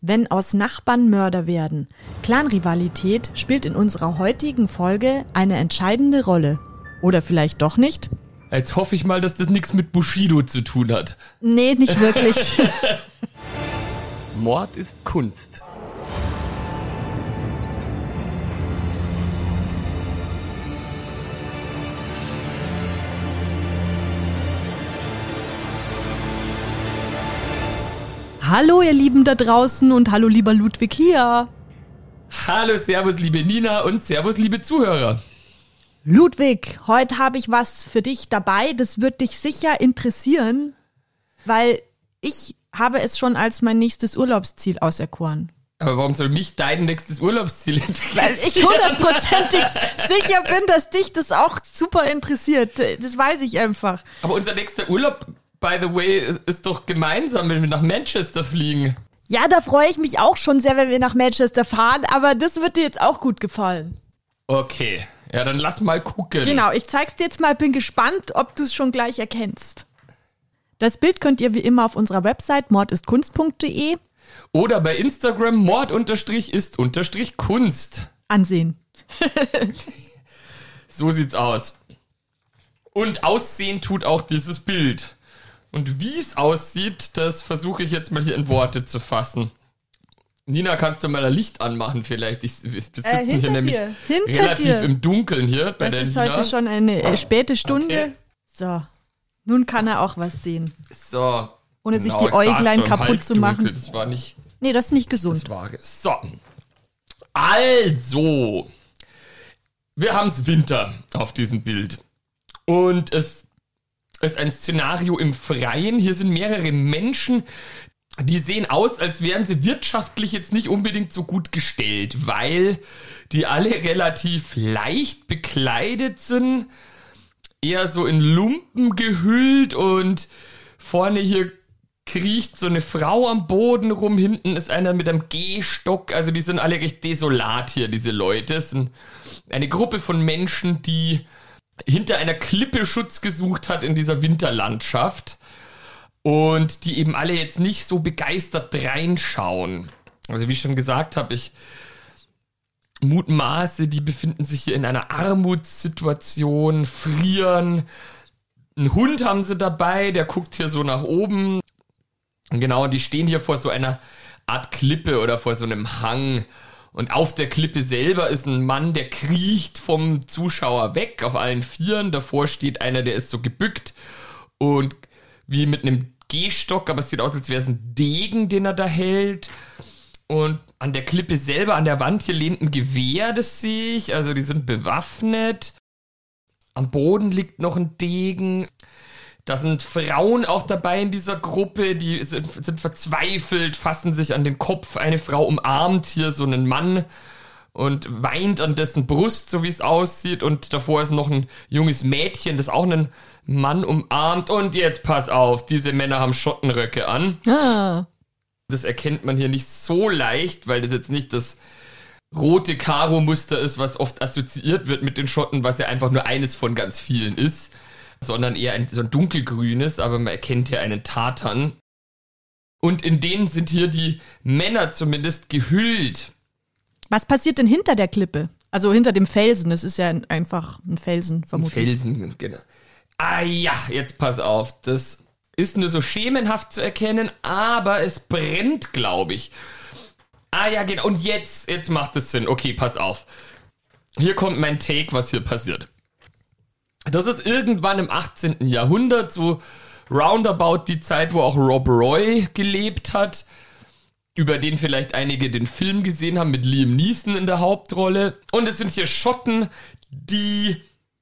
wenn aus Nachbarn Mörder werden. Clanrivalität spielt in unserer heutigen Folge eine entscheidende Rolle. Oder vielleicht doch nicht? Jetzt hoffe ich mal, dass das nichts mit Bushido zu tun hat. Nee, nicht wirklich. Mord ist Kunst. Hallo ihr Lieben da draußen und hallo lieber Ludwig hier. Hallo, Servus liebe Nina und Servus liebe Zuhörer. Ludwig, heute habe ich was für dich dabei, das wird dich sicher interessieren, weil ich habe es schon als mein nächstes Urlaubsziel auserkoren. Aber warum soll mich dein nächstes Urlaubsziel interessieren? Weil ich hundertprozentig sicher bin, dass dich das auch super interessiert. Das weiß ich einfach. Aber unser nächster Urlaub by the way, ist doch gemeinsam, wenn wir nach Manchester fliegen. Ja, da freue ich mich auch schon sehr, wenn wir nach Manchester fahren, aber das wird dir jetzt auch gut gefallen. Okay, ja, dann lass mal gucken. Genau, ich zeig's dir jetzt mal, bin gespannt, ob du es schon gleich erkennst. Das Bild könnt ihr wie immer auf unserer Website mordistkunst.de oder bei Instagram mord-ist-kunst ansehen. so sieht's aus. Und aussehen tut auch dieses Bild. Und wie es aussieht, das versuche ich jetzt mal hier in Worte zu fassen. Nina, kannst du mal ein Licht anmachen vielleicht? Ich, wir sitzen äh, hier nämlich hinter relativ dir. im Dunkeln hier bei das ist Nina. heute schon eine äh, späte Stunde. Okay. So, nun kann er auch was sehen. So. Ohne genau, sich die Äuglein kaputt zu machen. Das war nicht... Nee, das ist nicht gesund. Das war, so. Also. Wir haben es Winter auf diesem Bild. Und es ist ein Szenario im Freien. Hier sind mehrere Menschen, die sehen aus, als wären sie wirtschaftlich jetzt nicht unbedingt so gut gestellt, weil die alle relativ leicht bekleidet sind, eher so in Lumpen gehüllt und vorne hier kriecht so eine Frau am Boden rum, hinten ist einer mit einem Gehstock, also die sind alle recht desolat hier, diese Leute. Es sind eine Gruppe von Menschen, die hinter einer Klippe Schutz gesucht hat in dieser Winterlandschaft und die eben alle jetzt nicht so begeistert reinschauen. Also wie ich schon gesagt habe, ich mutmaße, die befinden sich hier in einer Armutssituation, frieren. Ein Hund haben sie dabei, der guckt hier so nach oben. Und genau, die stehen hier vor so einer Art Klippe oder vor so einem Hang und auf der Klippe selber ist ein Mann, der kriecht vom Zuschauer weg auf allen Vieren. Davor steht einer, der ist so gebückt und wie mit einem Gehstock, aber es sieht aus, als wäre es ein Degen, den er da hält. Und an der Klippe selber, an der Wand hier lehnt ein Gewehr, das sehe ich. Also die sind bewaffnet. Am Boden liegt noch ein Degen. Da sind Frauen auch dabei in dieser Gruppe, die sind, sind, verzweifelt, fassen sich an den Kopf. Eine Frau umarmt hier so einen Mann und weint an dessen Brust, so wie es aussieht. Und davor ist noch ein junges Mädchen, das auch einen Mann umarmt. Und jetzt pass auf, diese Männer haben Schottenröcke an. Ah. Das erkennt man hier nicht so leicht, weil das jetzt nicht das rote Karo-Muster ist, was oft assoziiert wird mit den Schotten, was ja einfach nur eines von ganz vielen ist sondern eher ein, so ein dunkelgrünes, aber man erkennt hier einen Tatan. Und in denen sind hier die Männer zumindest gehüllt. Was passiert denn hinter der Klippe? Also hinter dem Felsen, das ist ja einfach ein Felsen, vermutlich. Ein Felsen, genau. Ah ja, jetzt pass auf, das ist nur so schemenhaft zu erkennen, aber es brennt, glaube ich. Ah ja, genau, und jetzt, jetzt macht es Sinn. Okay, pass auf. Hier kommt mein Take, was hier passiert. Das ist irgendwann im 18. Jahrhundert, so roundabout die Zeit, wo auch Rob Roy gelebt hat, über den vielleicht einige den Film gesehen haben mit Liam Neeson in der Hauptrolle. Und es sind hier Schotten, die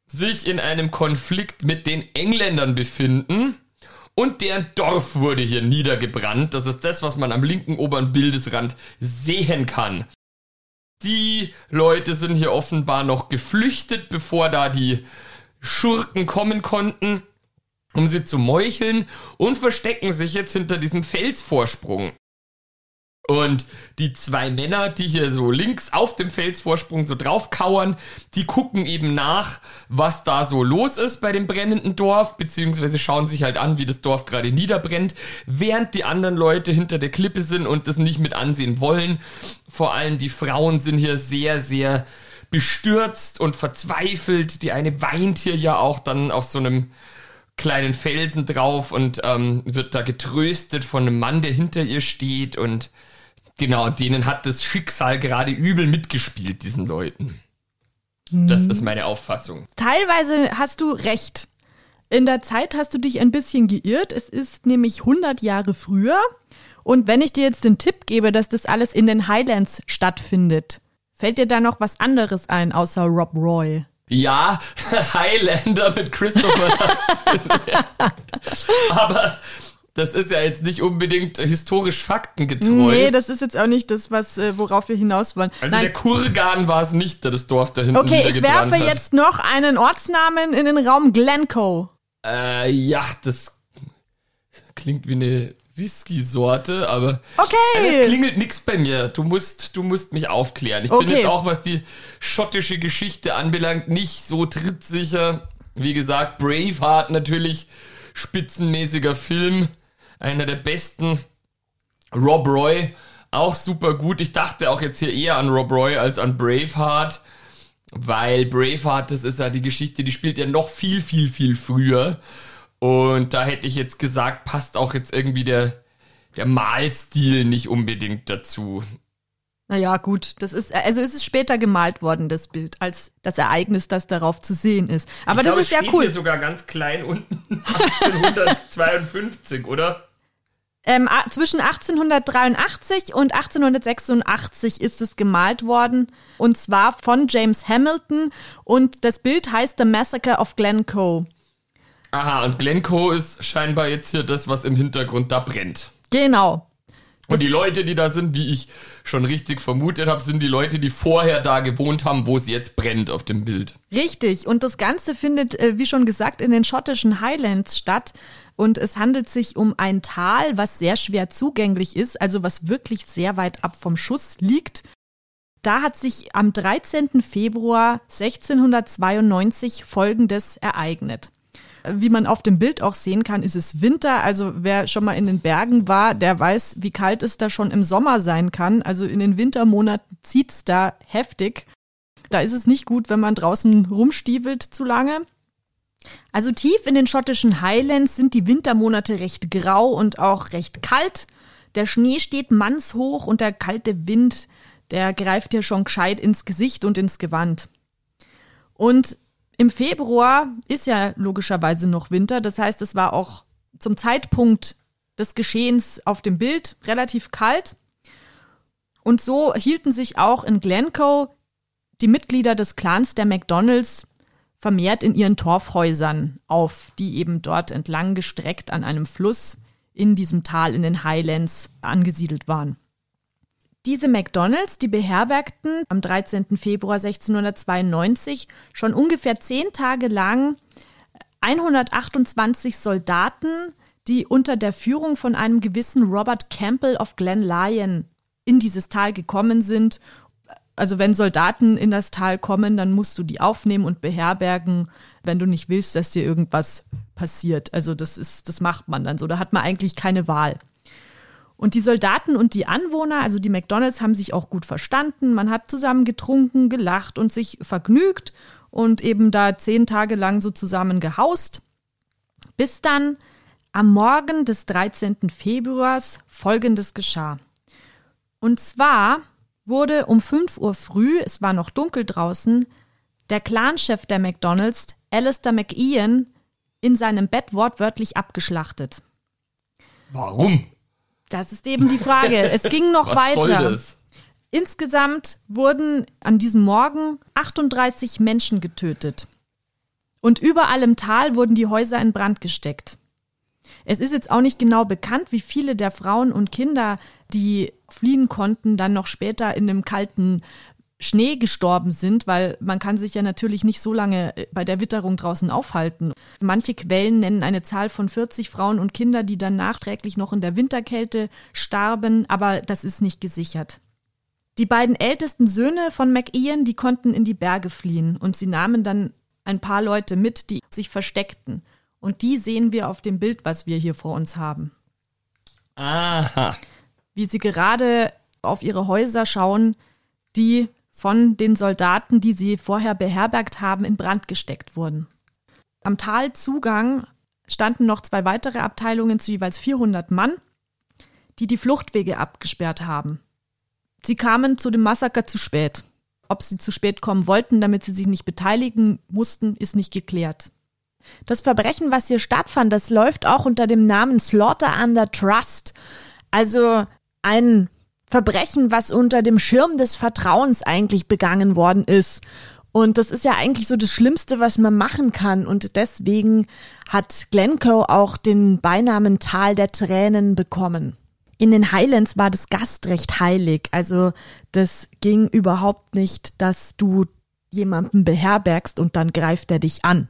sich in einem Konflikt mit den Engländern befinden. Und deren Dorf wurde hier niedergebrannt. Das ist das, was man am linken oberen Bildesrand sehen kann. Die Leute sind hier offenbar noch geflüchtet, bevor da die Schurken kommen konnten, um sie zu meucheln und verstecken sich jetzt hinter diesem Felsvorsprung. Und die zwei Männer, die hier so links auf dem Felsvorsprung so draufkauern, die gucken eben nach, was da so los ist bei dem brennenden Dorf, beziehungsweise schauen sich halt an, wie das Dorf gerade niederbrennt, während die anderen Leute hinter der Klippe sind und das nicht mit ansehen wollen. Vor allem die Frauen sind hier sehr, sehr bestürzt und verzweifelt. Die eine weint hier ja auch dann auf so einem kleinen Felsen drauf und ähm, wird da getröstet von einem Mann, der hinter ihr steht und Genau, denen hat das Schicksal gerade übel mitgespielt, diesen Leuten. Das ist meine Auffassung. Teilweise hast du recht. In der Zeit hast du dich ein bisschen geirrt. Es ist nämlich 100 Jahre früher. Und wenn ich dir jetzt den Tipp gebe, dass das alles in den Highlands stattfindet, fällt dir da noch was anderes ein, außer Rob Roy? Ja, Highlander mit Christopher. Aber das ist ja jetzt nicht unbedingt historisch faktengetreu. Nee, das ist jetzt auch nicht das, was, äh, worauf wir hinaus wollen. Also Nein. der Kurgan war es nicht, das Dorf da hinten Okay, ich werfe hat. jetzt noch einen Ortsnamen in den Raum Glencoe. Äh, ja, das klingt wie eine Whisky-Sorte, aber okay. es klingelt nichts bei mir. Du musst, du musst mich aufklären. Ich okay. bin jetzt auch, was die schottische Geschichte anbelangt, nicht so trittsicher. Wie gesagt, Braveheart natürlich spitzenmäßiger Film einer der besten. Rob Roy, auch super gut. Ich dachte auch jetzt hier eher an Rob Roy als an Braveheart, weil Braveheart, das ist ja die Geschichte, die spielt ja noch viel, viel, viel früher. Und da hätte ich jetzt gesagt, passt auch jetzt irgendwie der, der Malstil nicht unbedingt dazu. Naja, gut, das ist, also es ist später gemalt worden, das Bild, als das Ereignis, das darauf zu sehen ist. Aber ich das glaube, ist ja cool. Hier sogar ganz klein unten 1852, oder? Ähm, zwischen 1883 und 1886 ist es gemalt worden. Und zwar von James Hamilton. Und das Bild heißt The Massacre of Glencoe. Aha, und Glencoe ist scheinbar jetzt hier das, was im Hintergrund da brennt. Genau. Und die Leute, die da sind, wie ich schon richtig vermutet habe, sind die Leute, die vorher da gewohnt haben, wo es jetzt brennt auf dem Bild. Richtig. Und das Ganze findet, äh, wie schon gesagt, in den schottischen Highlands statt. Und es handelt sich um ein Tal, was sehr schwer zugänglich ist, also was wirklich sehr weit ab vom Schuss liegt. Da hat sich am 13. Februar 1692 Folgendes ereignet wie man auf dem Bild auch sehen kann, ist es Winter. Also wer schon mal in den Bergen war, der weiß, wie kalt es da schon im Sommer sein kann. Also in den Wintermonaten zieht's da heftig. Da ist es nicht gut, wenn man draußen rumstiefelt zu lange. Also tief in den schottischen Highlands sind die Wintermonate recht grau und auch recht kalt. Der Schnee steht mannshoch und der kalte Wind, der greift dir schon gescheit ins Gesicht und ins Gewand. Und im Februar ist ja logischerweise noch Winter. Das heißt, es war auch zum Zeitpunkt des Geschehens auf dem Bild relativ kalt. Und so hielten sich auch in Glencoe die Mitglieder des Clans der McDonalds vermehrt in ihren Torfhäusern auf, die eben dort entlang gestreckt an einem Fluss in diesem Tal in den Highlands angesiedelt waren. Diese McDonalds, die beherbergten am 13. Februar 1692 schon ungefähr zehn Tage lang 128 Soldaten, die unter der Führung von einem gewissen Robert Campbell of Glen Lyon in dieses Tal gekommen sind. Also wenn Soldaten in das Tal kommen, dann musst du die aufnehmen und beherbergen, wenn du nicht willst, dass dir irgendwas passiert. Also das ist, das macht man dann so. Da hat man eigentlich keine Wahl. Und die Soldaten und die Anwohner, also die McDonalds, haben sich auch gut verstanden. Man hat zusammen getrunken, gelacht und sich vergnügt und eben da zehn Tage lang so zusammen gehaust. Bis dann am Morgen des 13. Februars Folgendes geschah. Und zwar wurde um 5 Uhr früh, es war noch dunkel draußen, der Clanchef der McDonalds, Alistair McIan, in seinem Bett wortwörtlich abgeschlachtet. Warum? Das ist eben die Frage. Es ging noch Was weiter. Soll das? Insgesamt wurden an diesem Morgen 38 Menschen getötet. Und überall im Tal wurden die Häuser in Brand gesteckt. Es ist jetzt auch nicht genau bekannt, wie viele der Frauen und Kinder, die fliehen konnten, dann noch später in dem kalten Schnee gestorben sind, weil man kann sich ja natürlich nicht so lange äh, bei der Witterung draußen aufhalten. Manche Quellen nennen eine Zahl von 40 Frauen und Kinder, die dann nachträglich noch in der Winterkälte starben, aber das ist nicht gesichert. Die beiden ältesten Söhne von MacIan, die konnten in die Berge fliehen und sie nahmen dann ein paar Leute mit, die sich versteckten. Und die sehen wir auf dem Bild, was wir hier vor uns haben. Aha. Wie sie gerade auf ihre Häuser schauen, die von den Soldaten, die sie vorher beherbergt haben, in Brand gesteckt wurden. Am Talzugang standen noch zwei weitere Abteilungen zu jeweils 400 Mann, die die Fluchtwege abgesperrt haben. Sie kamen zu dem Massaker zu spät. Ob sie zu spät kommen wollten, damit sie sich nicht beteiligen mussten, ist nicht geklärt. Das Verbrechen, was hier stattfand, das läuft auch unter dem Namen Slaughter under Trust. Also ein Verbrechen, was unter dem Schirm des Vertrauens eigentlich begangen worden ist. Und das ist ja eigentlich so das Schlimmste, was man machen kann. Und deswegen hat Glencoe auch den Beinamen Tal der Tränen bekommen. In den Highlands war das Gastrecht heilig. Also das ging überhaupt nicht, dass du jemanden beherbergst und dann greift er dich an.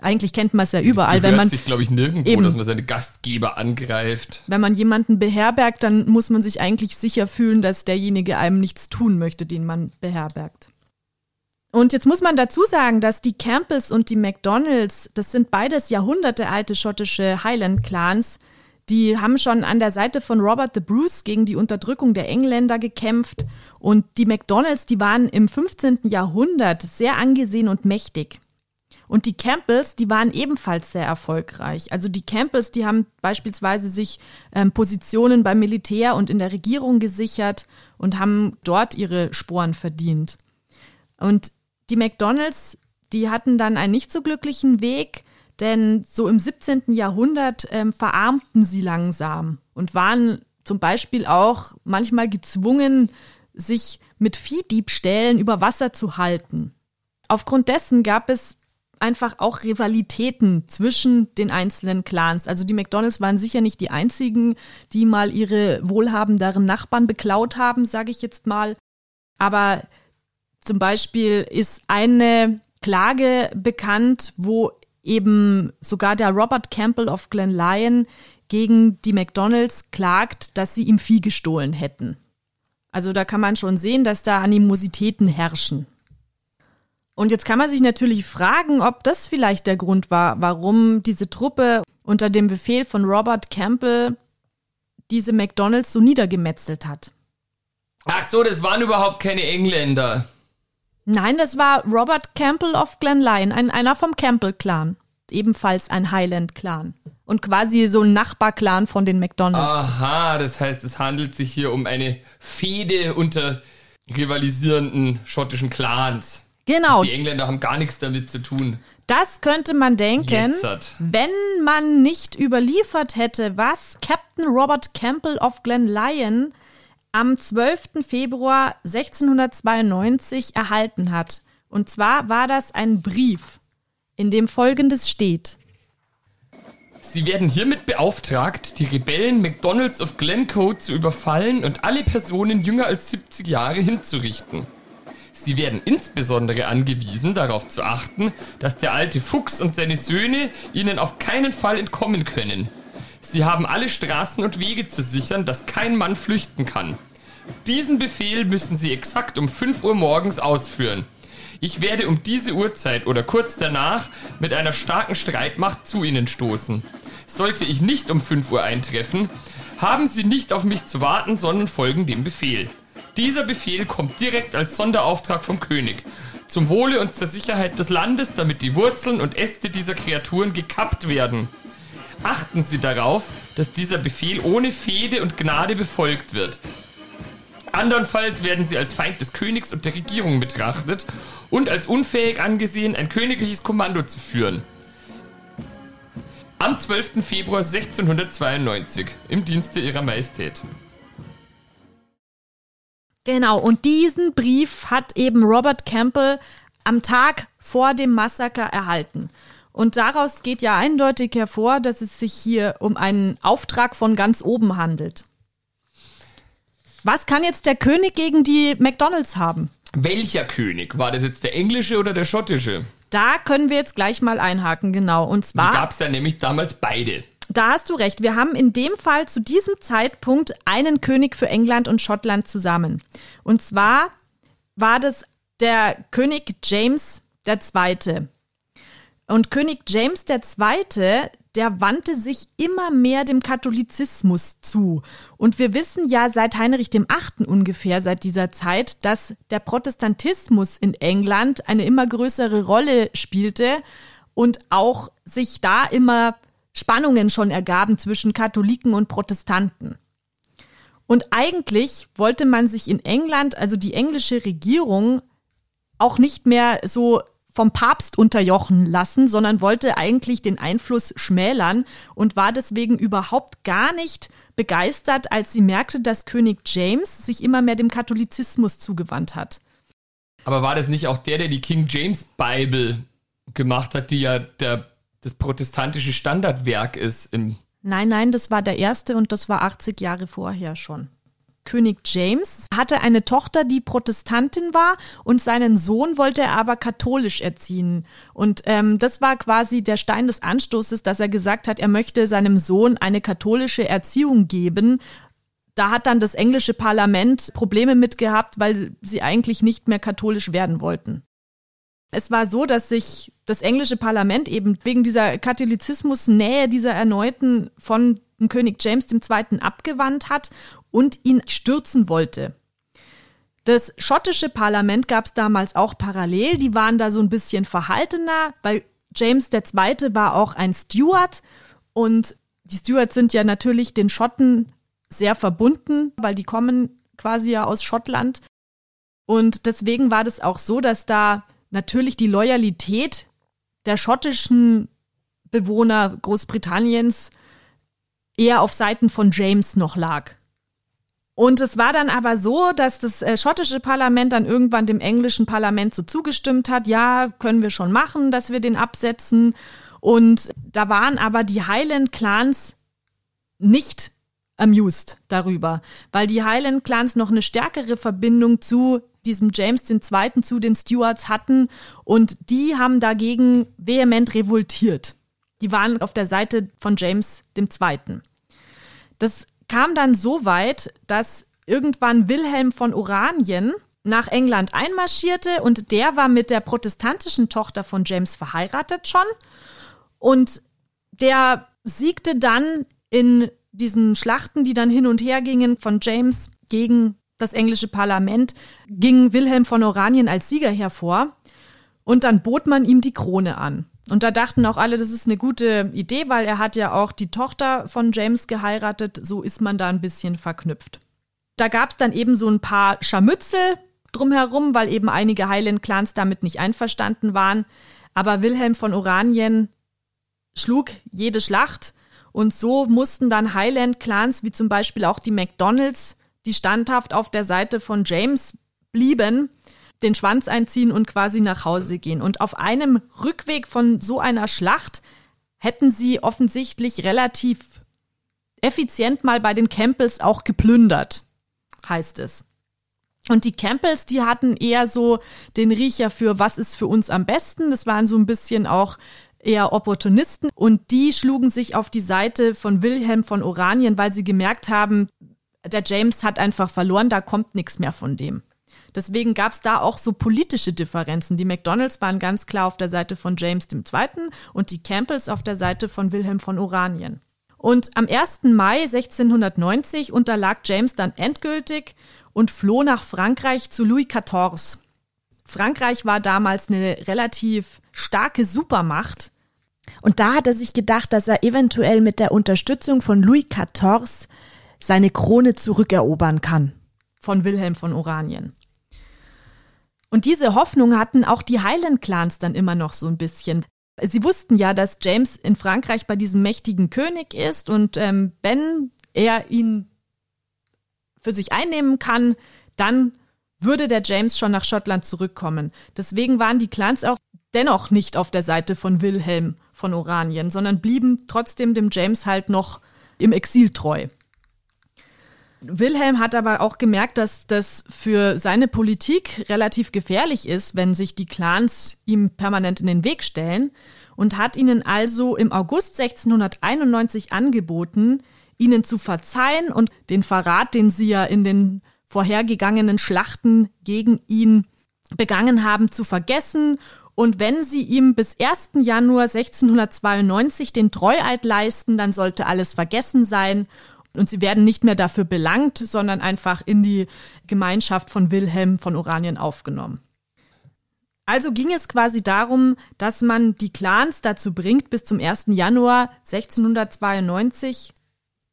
Eigentlich kennt man es ja überall, wenn man sich glaube ich nirgendwo, eben, dass man seine Gastgeber angreift. Wenn man jemanden beherbergt, dann muss man sich eigentlich sicher fühlen, dass derjenige einem nichts tun möchte, den man beherbergt. Und jetzt muss man dazu sagen, dass die Campbells und die McDonalds, das sind beides jahrhundertealte schottische Highland-Clans, die haben schon an der Seite von Robert the Bruce gegen die Unterdrückung der Engländer gekämpft. Und die McDonalds, die waren im 15. Jahrhundert sehr angesehen und mächtig. Und die Campbells, die waren ebenfalls sehr erfolgreich. Also die Campbells, die haben beispielsweise sich ähm, Positionen beim Militär und in der Regierung gesichert und haben dort ihre Sporen verdient. Und die McDonalds, die hatten dann einen nicht so glücklichen Weg, denn so im 17. Jahrhundert ähm, verarmten sie langsam und waren zum Beispiel auch manchmal gezwungen, sich mit Viehdiebstählen über Wasser zu halten. Aufgrund dessen gab es einfach auch Rivalitäten zwischen den einzelnen Clans. Also die McDonalds waren sicher nicht die einzigen, die mal ihre wohlhabenderen Nachbarn beklaut haben, sage ich jetzt mal. Aber zum Beispiel ist eine Klage bekannt, wo eben sogar der Robert Campbell of Glen Lyon gegen die McDonalds klagt, dass sie ihm Vieh gestohlen hätten. Also da kann man schon sehen, dass da Animositäten herrschen. Und jetzt kann man sich natürlich fragen, ob das vielleicht der Grund war, warum diese Truppe unter dem Befehl von Robert Campbell diese McDonalds so niedergemetzelt hat. Ach so, das waren überhaupt keine Engländer. Nein, das war Robert Campbell of Glenlyon, ein, einer vom Campbell-Clan. Ebenfalls ein Highland-Clan. Und quasi so ein Nachbarclan von den McDonalds. Aha, das heißt, es handelt sich hier um eine Fehde unter rivalisierenden schottischen Clans. Genau. Die Engländer haben gar nichts damit zu tun. Das könnte man denken, wenn man nicht überliefert hätte, was Captain Robert Campbell of Glenlyon am 12. Februar 1692 erhalten hat. Und zwar war das ein Brief, in dem Folgendes steht. Sie werden hiermit beauftragt, die Rebellen McDonalds of Glencoe zu überfallen und alle Personen jünger als 70 Jahre hinzurichten. Sie werden insbesondere angewiesen, darauf zu achten, dass der alte Fuchs und seine Söhne ihnen auf keinen Fall entkommen können. Sie haben alle Straßen und Wege zu sichern, dass kein Mann flüchten kann. Diesen Befehl müssen Sie exakt um 5 Uhr morgens ausführen. Ich werde um diese Uhrzeit oder kurz danach mit einer starken Streitmacht zu Ihnen stoßen. Sollte ich nicht um 5 Uhr eintreffen, haben Sie nicht auf mich zu warten, sondern folgen dem Befehl. Dieser Befehl kommt direkt als Sonderauftrag vom König. Zum Wohle und zur Sicherheit des Landes, damit die Wurzeln und Äste dieser Kreaturen gekappt werden. Achten Sie darauf, dass dieser Befehl ohne Fehde und Gnade befolgt wird. Andernfalls werden sie als Feind des Königs und der Regierung betrachtet und als unfähig angesehen, ein königliches Kommando zu führen. Am 12. Februar 1692 im Dienste ihrer Majestät. Genau, und diesen Brief hat eben Robert Campbell am Tag vor dem Massaker erhalten. Und daraus geht ja eindeutig hervor, dass es sich hier um einen Auftrag von ganz oben handelt. Was kann jetzt der König gegen die McDonalds haben? Welcher König? War das jetzt der englische oder der schottische? Da können wir jetzt gleich mal einhaken, genau. Und zwar. gab es ja nämlich damals beide. Da hast du recht. Wir haben in dem Fall zu diesem Zeitpunkt einen König für England und Schottland zusammen. Und zwar war das der König James II. Und König James II., der wandte sich immer mehr dem Katholizismus zu. Und wir wissen ja seit Heinrich VIII. ungefähr, seit dieser Zeit, dass der Protestantismus in England eine immer größere Rolle spielte und auch sich da immer Spannungen schon ergaben zwischen Katholiken und Protestanten. Und eigentlich wollte man sich in England, also die englische Regierung, auch nicht mehr so vom Papst unterjochen lassen, sondern wollte eigentlich den Einfluss schmälern und war deswegen überhaupt gar nicht begeistert, als sie merkte, dass König James sich immer mehr dem Katholizismus zugewandt hat. Aber war das nicht auch der, der die King James Bible gemacht hat, die ja der das protestantische Standardwerk ist im. Nein, nein, das war der erste und das war 80 Jahre vorher schon. König James hatte eine Tochter, die Protestantin war und seinen Sohn wollte er aber katholisch erziehen. Und ähm, das war quasi der Stein des Anstoßes, dass er gesagt hat, er möchte seinem Sohn eine katholische Erziehung geben. Da hat dann das englische Parlament Probleme mit gehabt, weil sie eigentlich nicht mehr katholisch werden wollten. Es war so, dass sich das englische Parlament eben wegen dieser Katholizismusnähe dieser erneuten von König James II. abgewandt hat und ihn stürzen wollte. Das schottische Parlament gab es damals auch parallel, die waren da so ein bisschen verhaltener, weil James II. war auch ein Stuart und die Stuarts sind ja natürlich den Schotten sehr verbunden, weil die kommen quasi ja aus Schottland. Und deswegen war das auch so, dass da natürlich die Loyalität der schottischen Bewohner Großbritanniens eher auf Seiten von James noch lag. Und es war dann aber so, dass das äh, schottische Parlament dann irgendwann dem englischen Parlament so zugestimmt hat, ja, können wir schon machen, dass wir den absetzen. Und da waren aber die Highland Clans nicht amused darüber, weil die Highland Clans noch eine stärkere Verbindung zu diesem James II. zu den Stuarts hatten und die haben dagegen vehement revoltiert. Die waren auf der Seite von James II. Das kam dann so weit, dass irgendwann Wilhelm von Oranien nach England einmarschierte und der war mit der protestantischen Tochter von James verheiratet schon und der siegte dann in diesen Schlachten, die dann hin und her gingen von James gegen das englische Parlament, ging Wilhelm von Oranien als Sieger hervor und dann bot man ihm die Krone an. Und da dachten auch alle, das ist eine gute Idee, weil er hat ja auch die Tochter von James geheiratet, so ist man da ein bisschen verknüpft. Da gab es dann eben so ein paar Scharmützel drumherum, weil eben einige Highland-Clans damit nicht einverstanden waren. Aber Wilhelm von Oranien schlug jede Schlacht und so mussten dann Highland-Clans wie zum Beispiel auch die McDonalds die standhaft auf der Seite von James blieben, den Schwanz einziehen und quasi nach Hause gehen. Und auf einem Rückweg von so einer Schlacht hätten sie offensichtlich relativ effizient mal bei den Campbells auch geplündert, heißt es. Und die Campbells, die hatten eher so den Riecher für, was ist für uns am besten. Das waren so ein bisschen auch eher Opportunisten und die schlugen sich auf die Seite von Wilhelm von Oranien, weil sie gemerkt haben, der James hat einfach verloren, da kommt nichts mehr von dem. Deswegen gab es da auch so politische Differenzen. Die McDonalds waren ganz klar auf der Seite von James II. und die Campbells auf der Seite von Wilhelm von Oranien. Und am 1. Mai 1690 unterlag James dann endgültig und floh nach Frankreich zu Louis XIV. Frankreich war damals eine relativ starke Supermacht. Und da hat er sich gedacht, dass er eventuell mit der Unterstützung von Louis XIV seine Krone zurückerobern kann von Wilhelm von Oranien. Und diese Hoffnung hatten auch die Highland-Clans dann immer noch so ein bisschen. Sie wussten ja, dass James in Frankreich bei diesem mächtigen König ist und ähm, wenn er ihn für sich einnehmen kann, dann würde der James schon nach Schottland zurückkommen. Deswegen waren die Clans auch dennoch nicht auf der Seite von Wilhelm von Oranien, sondern blieben trotzdem dem James halt noch im Exil treu. Wilhelm hat aber auch gemerkt, dass das für seine Politik relativ gefährlich ist, wenn sich die Clans ihm permanent in den Weg stellen und hat ihnen also im August 1691 angeboten, ihnen zu verzeihen und den Verrat, den sie ja in den vorhergegangenen Schlachten gegen ihn begangen haben, zu vergessen und wenn sie ihm bis 1. Januar 1692 den Treueid leisten, dann sollte alles vergessen sein und sie werden nicht mehr dafür belangt, sondern einfach in die Gemeinschaft von Wilhelm von Oranien aufgenommen. Also ging es quasi darum, dass man die Clans dazu bringt, bis zum 1. Januar 1692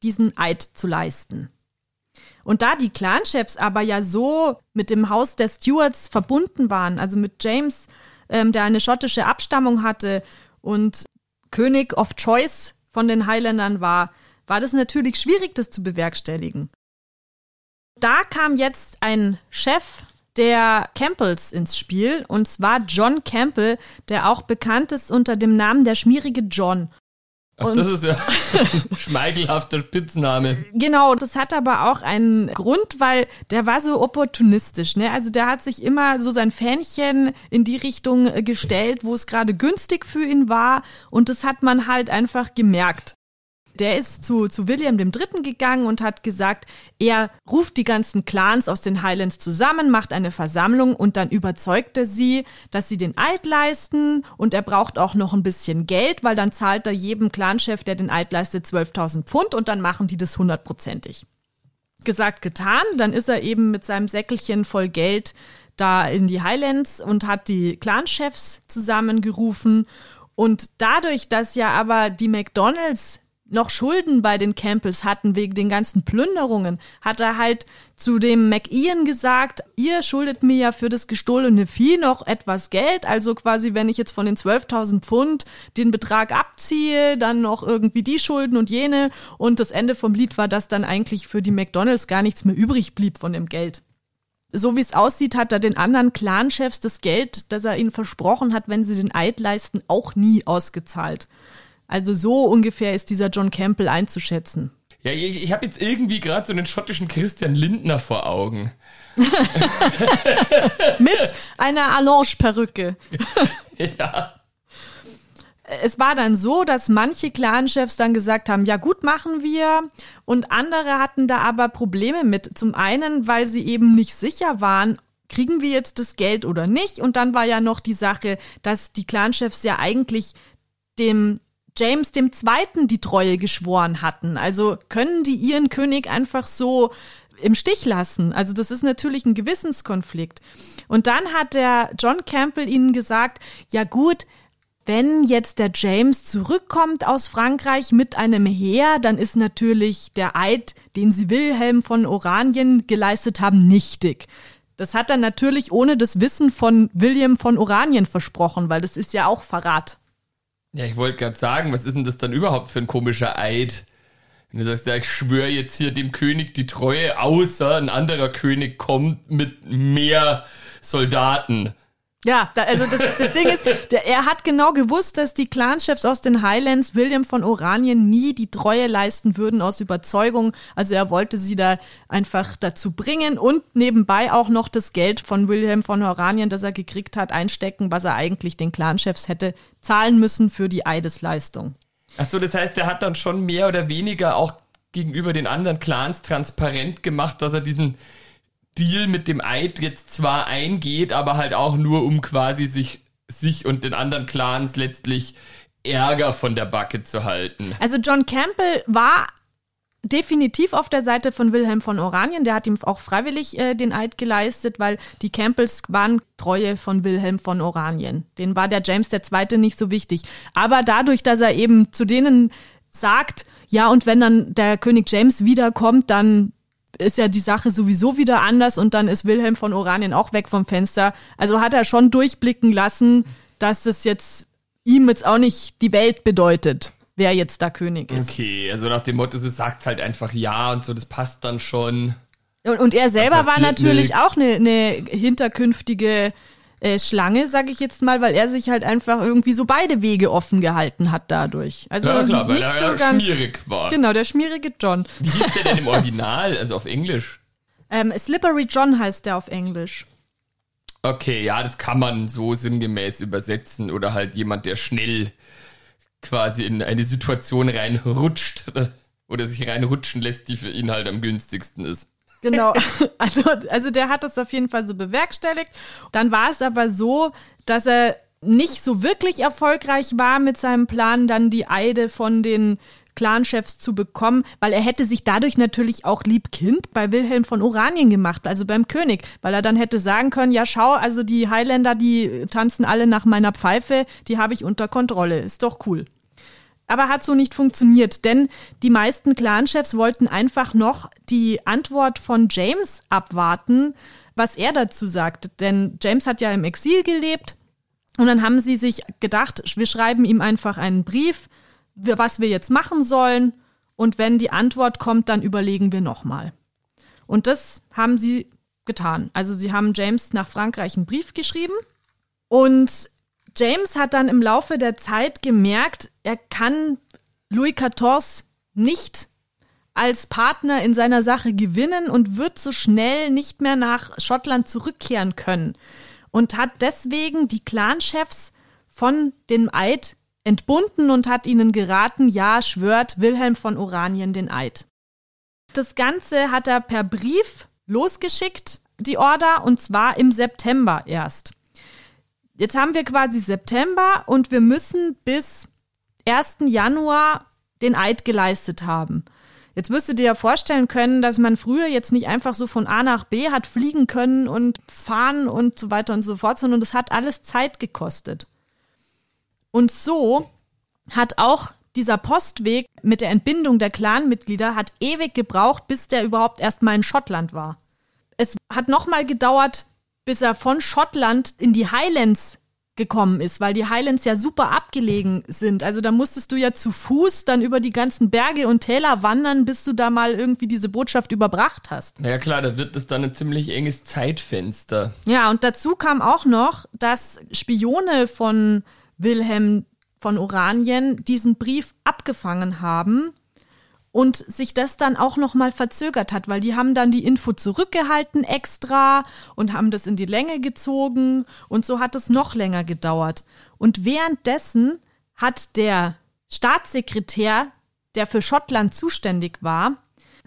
diesen Eid zu leisten. Und da die Clanchefs aber ja so mit dem Haus der Stuarts verbunden waren, also mit James, ähm, der eine schottische Abstammung hatte und König of Choice von den Highlandern war, war das natürlich schwierig, das zu bewerkstelligen. Da kam jetzt ein Chef der Campbells ins Spiel, und zwar John Campbell, der auch bekannt ist unter dem Namen der schmierige John. Ach, das ist ja ein schmeichelhafter Spitzname. Genau, das hat aber auch einen Grund, weil der war so opportunistisch. Ne? Also der hat sich immer so sein Fähnchen in die Richtung gestellt, wo es gerade günstig für ihn war. Und das hat man halt einfach gemerkt. Der ist zu, zu William III. gegangen und hat gesagt, er ruft die ganzen Clans aus den Highlands zusammen, macht eine Versammlung und dann überzeugt er sie, dass sie den Eid leisten und er braucht auch noch ein bisschen Geld, weil dann zahlt er jedem Clanchef, der den Eid leistet, 12.000 Pfund und dann machen die das hundertprozentig. Gesagt, getan, dann ist er eben mit seinem Säckelchen voll Geld da in die Highlands und hat die Clanchefs zusammengerufen und dadurch, dass ja aber die McDonalds noch Schulden bei den Campbells hatten wegen den ganzen Plünderungen, hat er halt zu dem McIan gesagt, ihr schuldet mir ja für das gestohlene Vieh noch etwas Geld, also quasi wenn ich jetzt von den 12.000 Pfund den Betrag abziehe, dann noch irgendwie die Schulden und jene und das Ende vom Lied war, dass dann eigentlich für die McDonalds gar nichts mehr übrig blieb von dem Geld. So wie es aussieht, hat er den anderen Clanchefs das Geld, das er ihnen versprochen hat, wenn sie den Eid leisten, auch nie ausgezahlt. Also so ungefähr ist dieser John Campbell einzuschätzen. Ja, ich, ich habe jetzt irgendwie gerade so einen schottischen Christian Lindner vor Augen. Mit einer Allonge-Perücke. ja. Es war dann so, dass manche Clanchefs dann gesagt haben, ja gut, machen wir. Und andere hatten da aber Probleme mit. Zum einen, weil sie eben nicht sicher waren, kriegen wir jetzt das Geld oder nicht. Und dann war ja noch die Sache, dass die Clanchefs ja eigentlich dem James Zweiten die Treue geschworen hatten. Also können die ihren König einfach so im Stich lassen. Also das ist natürlich ein Gewissenskonflikt. Und dann hat der John Campbell ihnen gesagt, ja gut, wenn jetzt der James zurückkommt aus Frankreich mit einem Heer, dann ist natürlich der Eid, den sie Wilhelm von Oranien geleistet haben, nichtig. Das hat er natürlich ohne das Wissen von William von Oranien versprochen, weil das ist ja auch Verrat. Ja, ich wollte gerade sagen, was ist denn das dann überhaupt für ein komischer Eid? Wenn du sagst, ja, ich schwöre jetzt hier dem König die Treue, außer ein anderer König kommt mit mehr Soldaten. Ja, da, also das, das Ding ist, der, er hat genau gewusst, dass die Clanschefs aus den Highlands William von Oranien nie die Treue leisten würden aus Überzeugung. Also er wollte sie da einfach dazu bringen und nebenbei auch noch das Geld von William von Oranien, das er gekriegt hat, einstecken, was er eigentlich den Clanchefs hätte zahlen müssen für die Eidesleistung. Achso, das heißt, er hat dann schon mehr oder weniger auch gegenüber den anderen Clans transparent gemacht, dass er diesen Deal mit dem Eid jetzt zwar eingeht, aber halt auch nur, um quasi sich, sich und den anderen Clans letztlich Ärger von der Backe zu halten. Also John Campbell war definitiv auf der Seite von Wilhelm von Oranien. Der hat ihm auch freiwillig äh, den Eid geleistet, weil die Campbells waren Treue von Wilhelm von Oranien. Den war der James II. nicht so wichtig. Aber dadurch, dass er eben zu denen sagt, ja, und wenn dann der König James wiederkommt, dann ist ja die Sache sowieso wieder anders und dann ist Wilhelm von Oranien auch weg vom Fenster. Also hat er schon durchblicken lassen, dass das jetzt ihm jetzt auch nicht die Welt bedeutet, wer jetzt da König ist. Okay, also nach dem Motto, es sagt halt einfach ja und so, das passt dann schon. Und, und er selber war natürlich nix. auch eine, eine hinterkünftige äh, Schlange, sage ich jetzt mal, weil er sich halt einfach irgendwie so beide Wege offen gehalten hat dadurch. Also Ja, klar, weil nicht er so ja ganz schmierig war. Genau, der schmierige John. Wie hieß der denn im Original, also auf Englisch? Ähm, Slippery John heißt der auf Englisch. Okay, ja, das kann man so sinngemäß übersetzen oder halt jemand, der schnell quasi in eine Situation reinrutscht oder sich reinrutschen lässt, die für ihn halt am günstigsten ist. Genau. Also, also der hat das auf jeden Fall so bewerkstelligt. Dann war es aber so, dass er nicht so wirklich erfolgreich war mit seinem Plan, dann die Eide von den Clanchefs zu bekommen, weil er hätte sich dadurch natürlich auch Liebkind bei Wilhelm von Oranien gemacht, also beim König, weil er dann hätte sagen können, ja schau, also die Highlander, die tanzen alle nach meiner Pfeife, die habe ich unter Kontrolle, ist doch cool. Aber hat so nicht funktioniert, denn die meisten Clanchefs wollten einfach noch die Antwort von James abwarten, was er dazu sagt. Denn James hat ja im Exil gelebt und dann haben sie sich gedacht, wir schreiben ihm einfach einen Brief, was wir jetzt machen sollen und wenn die Antwort kommt, dann überlegen wir nochmal. Und das haben sie getan. Also sie haben James nach Frankreich einen Brief geschrieben und James hat dann im Laufe der Zeit gemerkt, er kann Louis XIV nicht als Partner in seiner Sache gewinnen und wird so schnell nicht mehr nach Schottland zurückkehren können. Und hat deswegen die Clanchefs von dem Eid entbunden und hat ihnen geraten, ja, schwört Wilhelm von Oranien den Eid. Das Ganze hat er per Brief losgeschickt, die Order, und zwar im September erst. Jetzt haben wir quasi September und wir müssen bis 1. Januar den Eid geleistet haben. Jetzt wirst du dir ja vorstellen können, dass man früher jetzt nicht einfach so von A nach B hat fliegen können und fahren und so weiter und so fort, sondern das hat alles Zeit gekostet. Und so hat auch dieser Postweg mit der Entbindung der Clanmitglieder hat ewig gebraucht, bis der überhaupt erstmal in Schottland war. Es hat nochmal gedauert, bis er von Schottland in die Highlands gekommen ist, weil die Highlands ja super abgelegen sind. Also da musstest du ja zu Fuß dann über die ganzen Berge und Täler wandern, bis du da mal irgendwie diese Botschaft überbracht hast. Na ja klar, da wird es dann ein ziemlich enges Zeitfenster. Ja, und dazu kam auch noch, dass Spione von Wilhelm von Oranien diesen Brief abgefangen haben und sich das dann auch noch mal verzögert hat, weil die haben dann die Info zurückgehalten extra und haben das in die Länge gezogen und so hat es noch länger gedauert. Und währenddessen hat der Staatssekretär, der für Schottland zuständig war,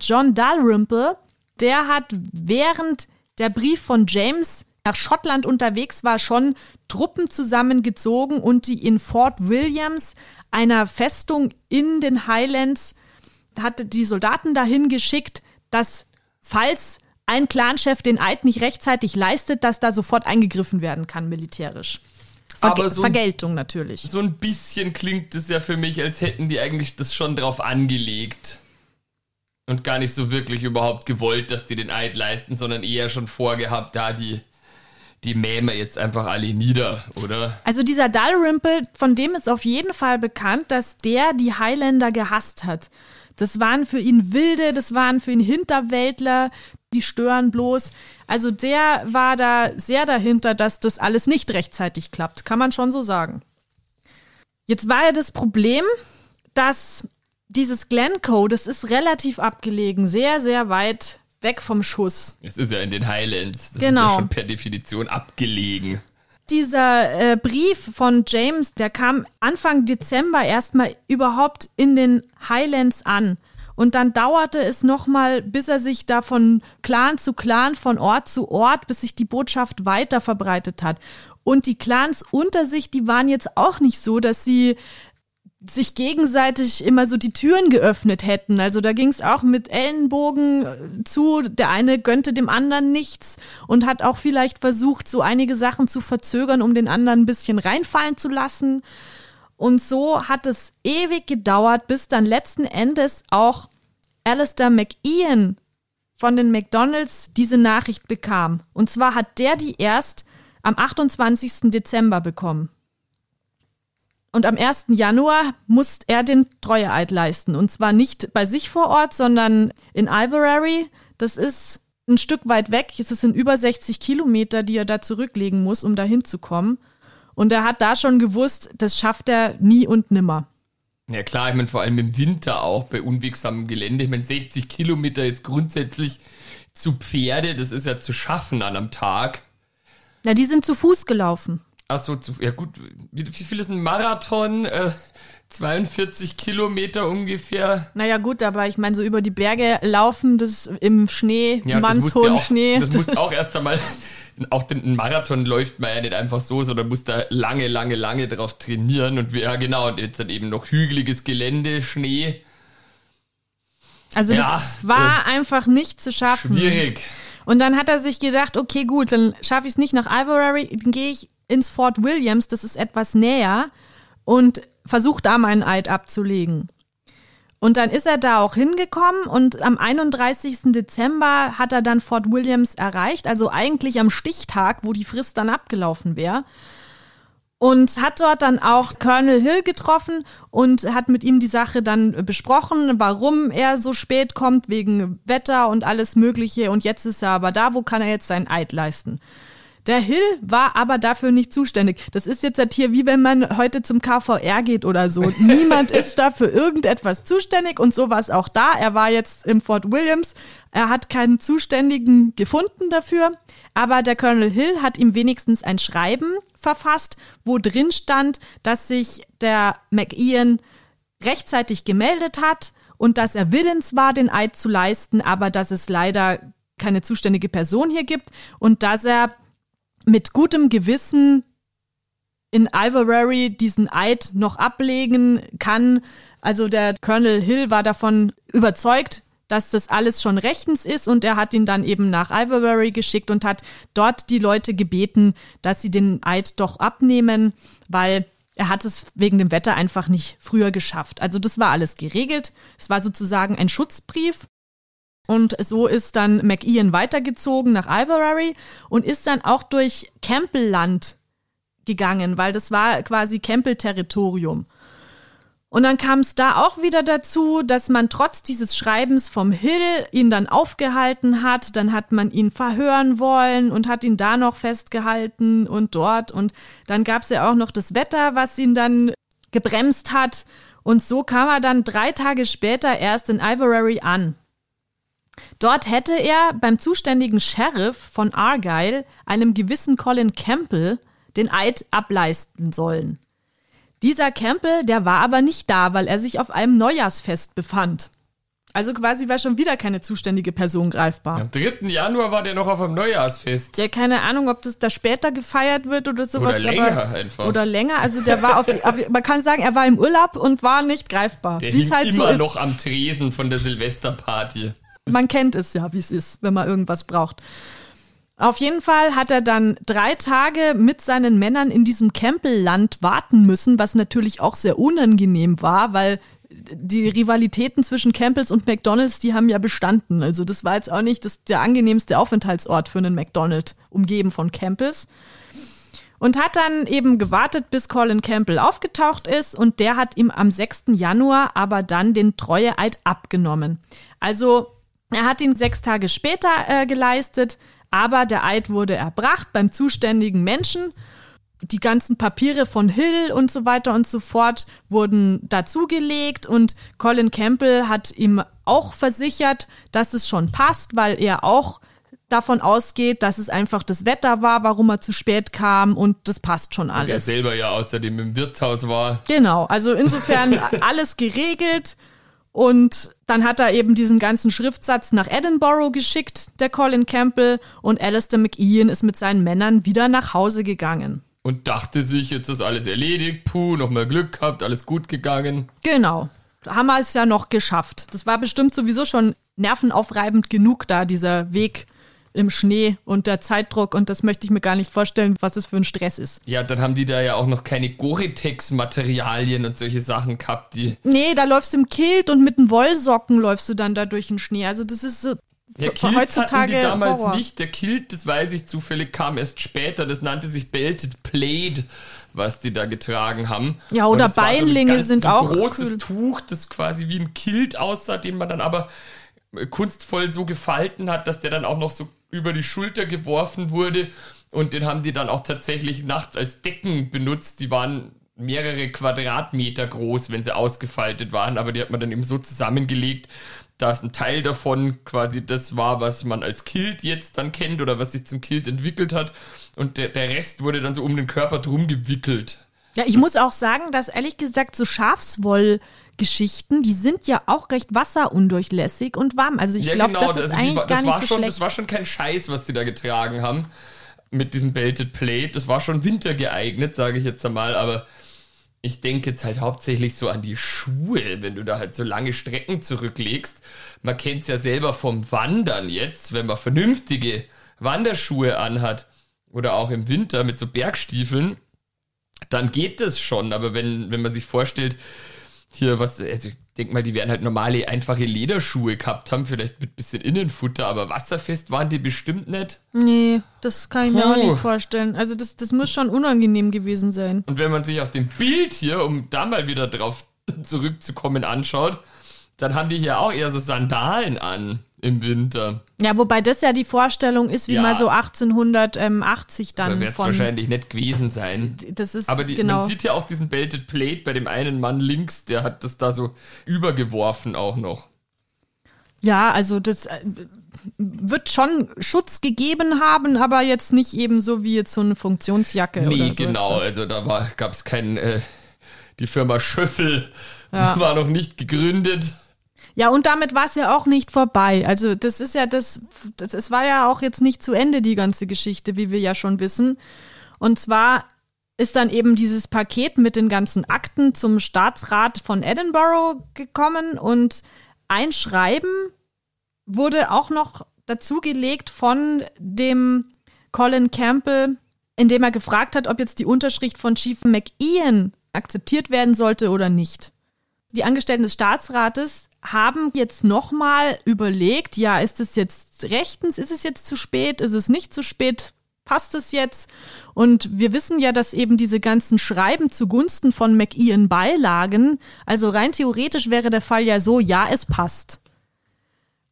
John Dalrymple, der hat während der Brief von James nach Schottland unterwegs war, schon Truppen zusammengezogen und die in Fort Williams, einer Festung in den Highlands, hatte die Soldaten dahin geschickt, dass falls ein Clanchef den Eid nicht rechtzeitig leistet, dass da sofort eingegriffen werden kann militärisch. Verge Aber so- Vergeltung natürlich. So ein bisschen klingt es ja für mich, als hätten die eigentlich das schon drauf angelegt. Und gar nicht so wirklich überhaupt gewollt, dass die den Eid leisten, sondern eher schon vorgehabt, da die, die mähmen jetzt einfach alle nieder, oder? Also dieser Dalrymple, von dem ist auf jeden Fall bekannt, dass der die Highlander gehasst hat. Das waren für ihn Wilde, das waren für ihn Hinterwäldler, die stören bloß. Also der war da sehr dahinter, dass das alles nicht rechtzeitig klappt, kann man schon so sagen. Jetzt war ja das Problem, dass dieses Glencoe, das ist relativ abgelegen, sehr, sehr weit weg vom Schuss. Es ist ja in den Highlands. Das Genau. ist ja schon per Definition abgelegen. dieser äh, Brief von James, der kam Anfang Dezember erstmal überhaupt in den Highlands an. Und dann dauerte es nochmal, bis er sich da von Clan zu Clan, von Ort zu Ort, bis sich die Botschaft weiter verbreitet hat. Und die Clans unter sich, die waren jetzt auch nicht so, dass sie sich gegenseitig immer so die Türen geöffnet hätten. Also da ging es auch mit Ellenbogen äh, zu. Der eine gönnte dem anderen nichts und hat auch vielleicht versucht, so einige Sachen zu verzögern, um den anderen ein bisschen reinfallen zu lassen. Und so hat es ewig gedauert, bis dann letzten Endes auch Alistair McIan von den McDonalds diese Nachricht bekam. Und zwar hat der die erst am 28. Dezember bekommen. Und am 1. Januar muss er den Treueeid leisten. Und zwar nicht bei sich vor Ort, sondern in Ivorary. Das ist ein Stück weit weg. Es sind über 60 Kilometer, die er da zurücklegen muss, um da hinzukommen. Und er hat da schon gewusst, das schafft er nie und nimmer. Ja klar, ich meine vor allem im Winter auch bei unwegsamem Gelände. Ich meine 60 Kilometer jetzt grundsätzlich zu Pferde, das ist ja zu schaffen an einem Tag. Na, die sind zu Fuß gelaufen. Ach so, zu, ja gut, wie, wie viel ist ein Marathon? Äh, 42 Kilometer ungefähr. Naja gut, aber ich meine, so über die Berge laufen, das im Schnee, ja, mannshohen ja Schnee. Das muss auch erst einmal, auch den Marathon läuft man ja nicht einfach so, sondern muss da lange, lange, lange drauf trainieren. Und ja genau, und jetzt dann eben noch hügeliges Gelände, Schnee. Also ja, das war äh, einfach nicht zu schaffen. Schwierig. Und dann hat er sich gedacht, okay, gut, dann schaffe ich es nicht nach Ivory, dann gehe ich ins Fort Williams, das ist etwas näher, und versuche da meinen Eid abzulegen. Und dann ist er da auch hingekommen und am 31. Dezember hat er dann Fort Williams erreicht, also eigentlich am Stichtag, wo die Frist dann abgelaufen wäre. Und hat dort dann auch Colonel Hill getroffen und hat mit ihm die Sache dann besprochen, warum er so spät kommt, wegen Wetter und alles Mögliche. Und jetzt ist er aber da, wo kann er jetzt sein Eid leisten? Der Hill war aber dafür nicht zuständig. Das ist jetzt halt hier wie wenn man heute zum KVR geht oder so. Niemand ist dafür irgendetwas zuständig und so war es auch da. Er war jetzt im Fort Williams. Er hat keinen Zuständigen gefunden dafür. Aber der Colonel Hill hat ihm wenigstens ein Schreiben verfasst, wo drin stand, dass sich der McIan rechtzeitig gemeldet hat und dass er willens war, den Eid zu leisten, aber dass es leider keine zuständige Person hier gibt und dass er mit gutem Gewissen in Ivorary diesen Eid noch ablegen kann. Also der Colonel Hill war davon überzeugt, dass das alles schon rechtens ist und er hat ihn dann eben nach Ivorary geschickt und hat dort die Leute gebeten, dass sie den Eid doch abnehmen, weil er hat es wegen dem Wetter einfach nicht früher geschafft. Also das war alles geregelt. Es war sozusagen ein Schutzbrief und so ist dann McIan weitergezogen nach Ivorary und ist dann auch durch Campbell-Land gegangen, weil das war quasi Campbell-Territorium. Und dann kam es da auch wieder dazu, dass man trotz dieses Schreibens vom Hill ihn dann aufgehalten hat. Dann hat man ihn verhören wollen und hat ihn da noch festgehalten und dort. Und dann gab es ja auch noch das Wetter, was ihn dann gebremst hat. Und so kam er dann drei Tage später erst in Ivorary an. Dort hätte er beim zuständigen Sheriff von Argyle, einem gewissen Colin Campbell, den Eid ableisten sollen. Dieser Campbell, der war aber nicht da, weil er sich auf einem Neujahrsfest befand. Also quasi war schon wieder keine zuständige Person greifbar. Am 3. Januar war der noch auf einem Neujahrsfest. Ja, keine Ahnung, ob das da später gefeiert wird oder sowas. Oder länger aber, einfach. Oder länger. Also der war auf, auf, man kann sagen, er war im Urlaub und war nicht greifbar. Der hing halt immer so noch am Tresen von der Silvesterparty. Man kennt es ja, wie es ist, wenn man irgendwas braucht. Auf jeden Fall hat er dann drei Tage mit seinen Männern in diesem Campbell-Land warten müssen, was natürlich auch sehr unangenehm war, weil die Rivalitäten zwischen Campbells und McDonalds, die haben ja bestanden. Also das war jetzt auch nicht das, der angenehmste Aufenthaltsort für einen McDonald, umgeben von Campbells. Und hat dann eben gewartet, bis Colin Campbell aufgetaucht ist und der hat ihm am 6. Januar aber dann den Treueeid abgenommen. Also er hat ihn sechs Tage später äh, geleistet, aber der Eid wurde erbracht beim zuständigen Menschen. Die ganzen Papiere von Hill und so weiter und so fort wurden dazugelegt und Colin Campbell hat ihm auch versichert, dass es schon passt, weil er auch davon ausgeht, dass es einfach das Wetter war, warum er zu spät kam und das passt schon alles. Und er selber ja außerdem im Wirtshaus war. Genau, also insofern alles geregelt. Und dann hat er eben diesen ganzen Schriftsatz nach Edinburgh geschickt, der Colin Campbell, und Alistair McIan ist mit seinen Männern wieder nach Hause gegangen. Und dachte sich, jetzt ist alles erledigt, puh, nochmal Glück gehabt, alles gut gegangen. Genau. Da haben wir es ja noch geschafft. Das war bestimmt sowieso schon nervenaufreibend genug da, dieser Weg im Schnee und der Zeitdruck und das möchte ich mir gar nicht vorstellen, was es für ein Stress ist. Ja, dann haben die da ja auch noch keine Gore-Tex-Materialien und solche Sachen gehabt, die. Nee, da läufst du im Kilt und mit den Wollsocken läufst du dann da durch den Schnee. Also das ist so. Der Kilt heutzutage hatten die damals Horror. nicht. Der Kilt, das weiß ich zufällig, kam erst später. Das nannte sich Belted Plaid, was die da getragen haben. Ja, oder Beinlinge so sind so auch. Ein großes cool. Tuch, das quasi wie ein Kilt aussah, den man dann aber kunstvoll so gefalten hat, dass der dann auch noch so über die Schulter geworfen wurde. Und den haben die dann auch tatsächlich nachts als Decken benutzt. Die waren mehrere Quadratmeter groß, wenn sie ausgefaltet waren, aber die hat man dann eben so zusammengelegt, dass ein Teil davon quasi das war, was man als Kilt jetzt dann kennt oder was sich zum Kilt entwickelt hat. Und der, der Rest wurde dann so um den Körper drum gewickelt. Ja, ich muss auch sagen, dass ehrlich gesagt so Schafswollgeschichten, die sind ja auch recht wasserundurchlässig und warm. Also ich Ja, glaube, genau, das ist also die eigentlich war- gar das nicht war so schon, schlecht. Das war schon kein Scheiß, was die da getragen haben mit diesem Belted Plate. Das war schon wintergeeignet, sage ich jetzt einmal, aber ich denke jetzt halt hauptsächlich so an die Schuhe, wenn du da halt so lange Strecken zurücklegst. Man kennt es ja selber vom Wandern jetzt, wenn man vernünftige Wanderschuhe anhat oder auch im Winter mit so Bergstiefeln, dann geht das schon. Aber wenn, wenn man sich vorstellt, hier was, also ich denke mal, die werden halt normale, einfache Lederschuhe gehabt haben, vielleicht mit bisschen Innenfutter, aber wasserfest waren die bestimmt nicht. nee, das kann ich mir auch nicht vorstellen. Also das, das muss schon unangenehm gewesen sein. Und wenn man sich auch den Bild hier, um da mal wieder drauf zurückzukommen, anschaut, dann haben die hier auch eher so Sandalen an im Winter. Ja, wobei das ja die Vorstellung ist, wie Ja. mal so 1880 Da dann wird es wahrscheinlich nicht gewesen sein. Das ist Aber die, genau. man sieht ja auch diesen Belted Plate bei dem einen Mann links, der hat das da so übergeworfen auch noch. Ja, also das äh, wird schon Schutz gegeben haben, aber jetzt nicht eben so wie jetzt so eine Funktionsjacke Nee, oder so. genau. etwas. Also da gab es keinen, äh, die Firma Schöffel Ja. war noch nicht gegründet. Ja, und damit war es ja auch nicht vorbei. Also das ist ja das, das, es war ja auch jetzt nicht zu Ende, die ganze Geschichte, wie wir ja schon wissen. Und zwar ist dann eben dieses Paket mit den ganzen Akten zum Staatsrat von Edinburgh gekommen und ein Schreiben wurde auch noch dazugelegt von dem Colin Campbell, in dem er gefragt hat, ob jetzt die Unterschrift von Chief McIan akzeptiert werden sollte oder nicht. Die Angestellten des Staatsrates haben jetzt nochmal überlegt, ja, ist es jetzt rechtens, ist es jetzt zu spät, ist es nicht zu spät, passt es jetzt? Und wir wissen ja, dass eben diese ganzen Schreiben zugunsten von McIan beilagen. Also rein theoretisch wäre der Fall ja so, ja, es passt.